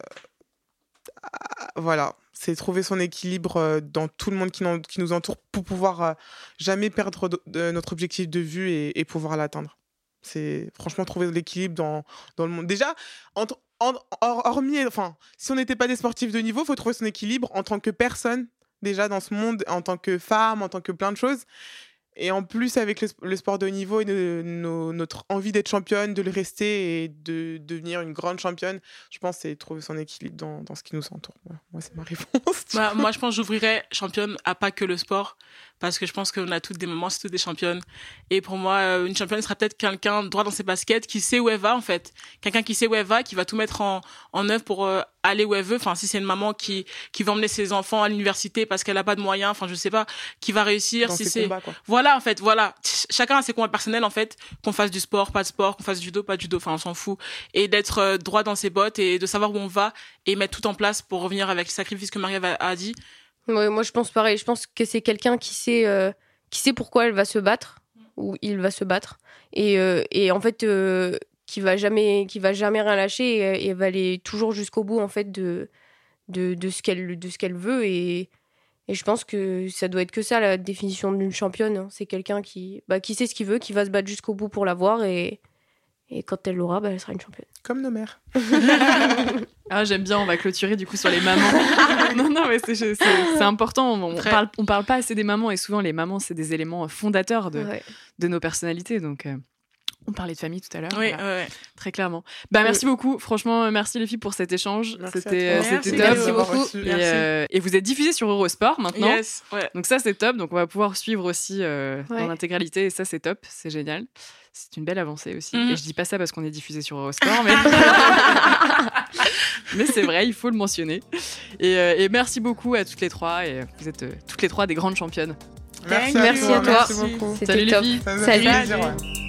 voilà, c'est trouver son équilibre euh, dans tout le monde qui, nous entoure pour pouvoir jamais perdre notre objectif de vue et, pouvoir l'atteindre. C'est franchement trouver l'équilibre dans, dans le monde. Déjà, hormis, enfin, si on n'était pas des sportifs de niveau, il faut trouver son équilibre en tant que personne, déjà dans ce monde, en tant que femme, en tant que plein de choses. Et en plus, avec le, sp- le sport de haut niveau et de- nos- notre envie d'être championne, de le rester et de devenir une grande championne, je pense c'est trouver son équilibre dans, dans ce qui nous entoure. Voilà. Moi, c'est ma réponse. Bah, moi, je pense que j'ouvrirais championne à pas que le sport. Parce que je pense qu'on a toutes des moments, c'est toutes des championnes. Et pour moi, euh, une championne sera peut-être quelqu'un droit dans ses baskets, qui sait où elle va, en fait. Quelqu'un qui sait où elle va, qui va tout mettre en, en œuvre pour euh, aller où elle veut. Enfin, si c'est une maman qui, qui va emmener ses enfants à l'université parce qu'elle a pas de moyens, enfin, je sais pas, qui va réussir. dans si c'est, voilà, en fait, voilà. Ch- Chacun a ses combats personnels, en fait. Qu'on fasse du sport, pas de sport, qu'on fasse du judo, pas de judo, enfin, on s'en fout. Et d'être euh, droit dans ses bottes et de savoir où on va et mettre tout en place pour revenir avec le sacrifice que Marie-Ève a, a dit. Ouais, moi, je pense pareil. Je pense que c'est quelqu'un qui sait, euh, qui sait pourquoi elle va se battre ou il va se battre et, euh, et en fait euh, qui va jamais, qui va jamais rien lâcher et, et va aller toujours jusqu'au bout en fait de de, de ce qu'elle de ce qu'elle veut et et je pense que ça doit être que ça la définition d'une championne. hein. C'est quelqu'un qui bah, qui sait ce qu'il veut, qui va se battre jusqu'au bout pour l'avoir et et quand elle l'aura, bah, elle sera une championne. Comme nos mères. Ah, j'aime bien, on va clôturer du coup sur les mamans. non, non, mais c'est- important. On, Très. parle, on parle pas assez des mamans et souvent les mamans, c'est des éléments fondateurs de, Ouais. de nos personnalités. Donc, euh, on parlait de famille tout à l'heure. Oui, voilà, ouais. très clairement. Bah, merci beaucoup. Franchement, euh, merci les filles pour cet échange. Merci à C'était toi. euh, Merci, Merci top. d'avoir beaucoup. Et, Merci. euh, et vous êtes diffusé sur Eurosport maintenant. Yes, ouais. Donc ça c'est top, donc on va pouvoir suivre aussi euh, Ouais. dans l'intégralité et ça c'est top, c'est génial. C'est une belle avancée aussi. Mhm. Et je dis pas ça parce qu'on est diffusé sur Eurosport, mais, mais c'est vrai, il faut le mentionner. Et, euh, et merci beaucoup à toutes les trois, et vous êtes euh, toutes les trois des grandes championnes. Merci, Merci à toi. Merci beaucoup. C'était Salut les top. filles Ça a fait Salut.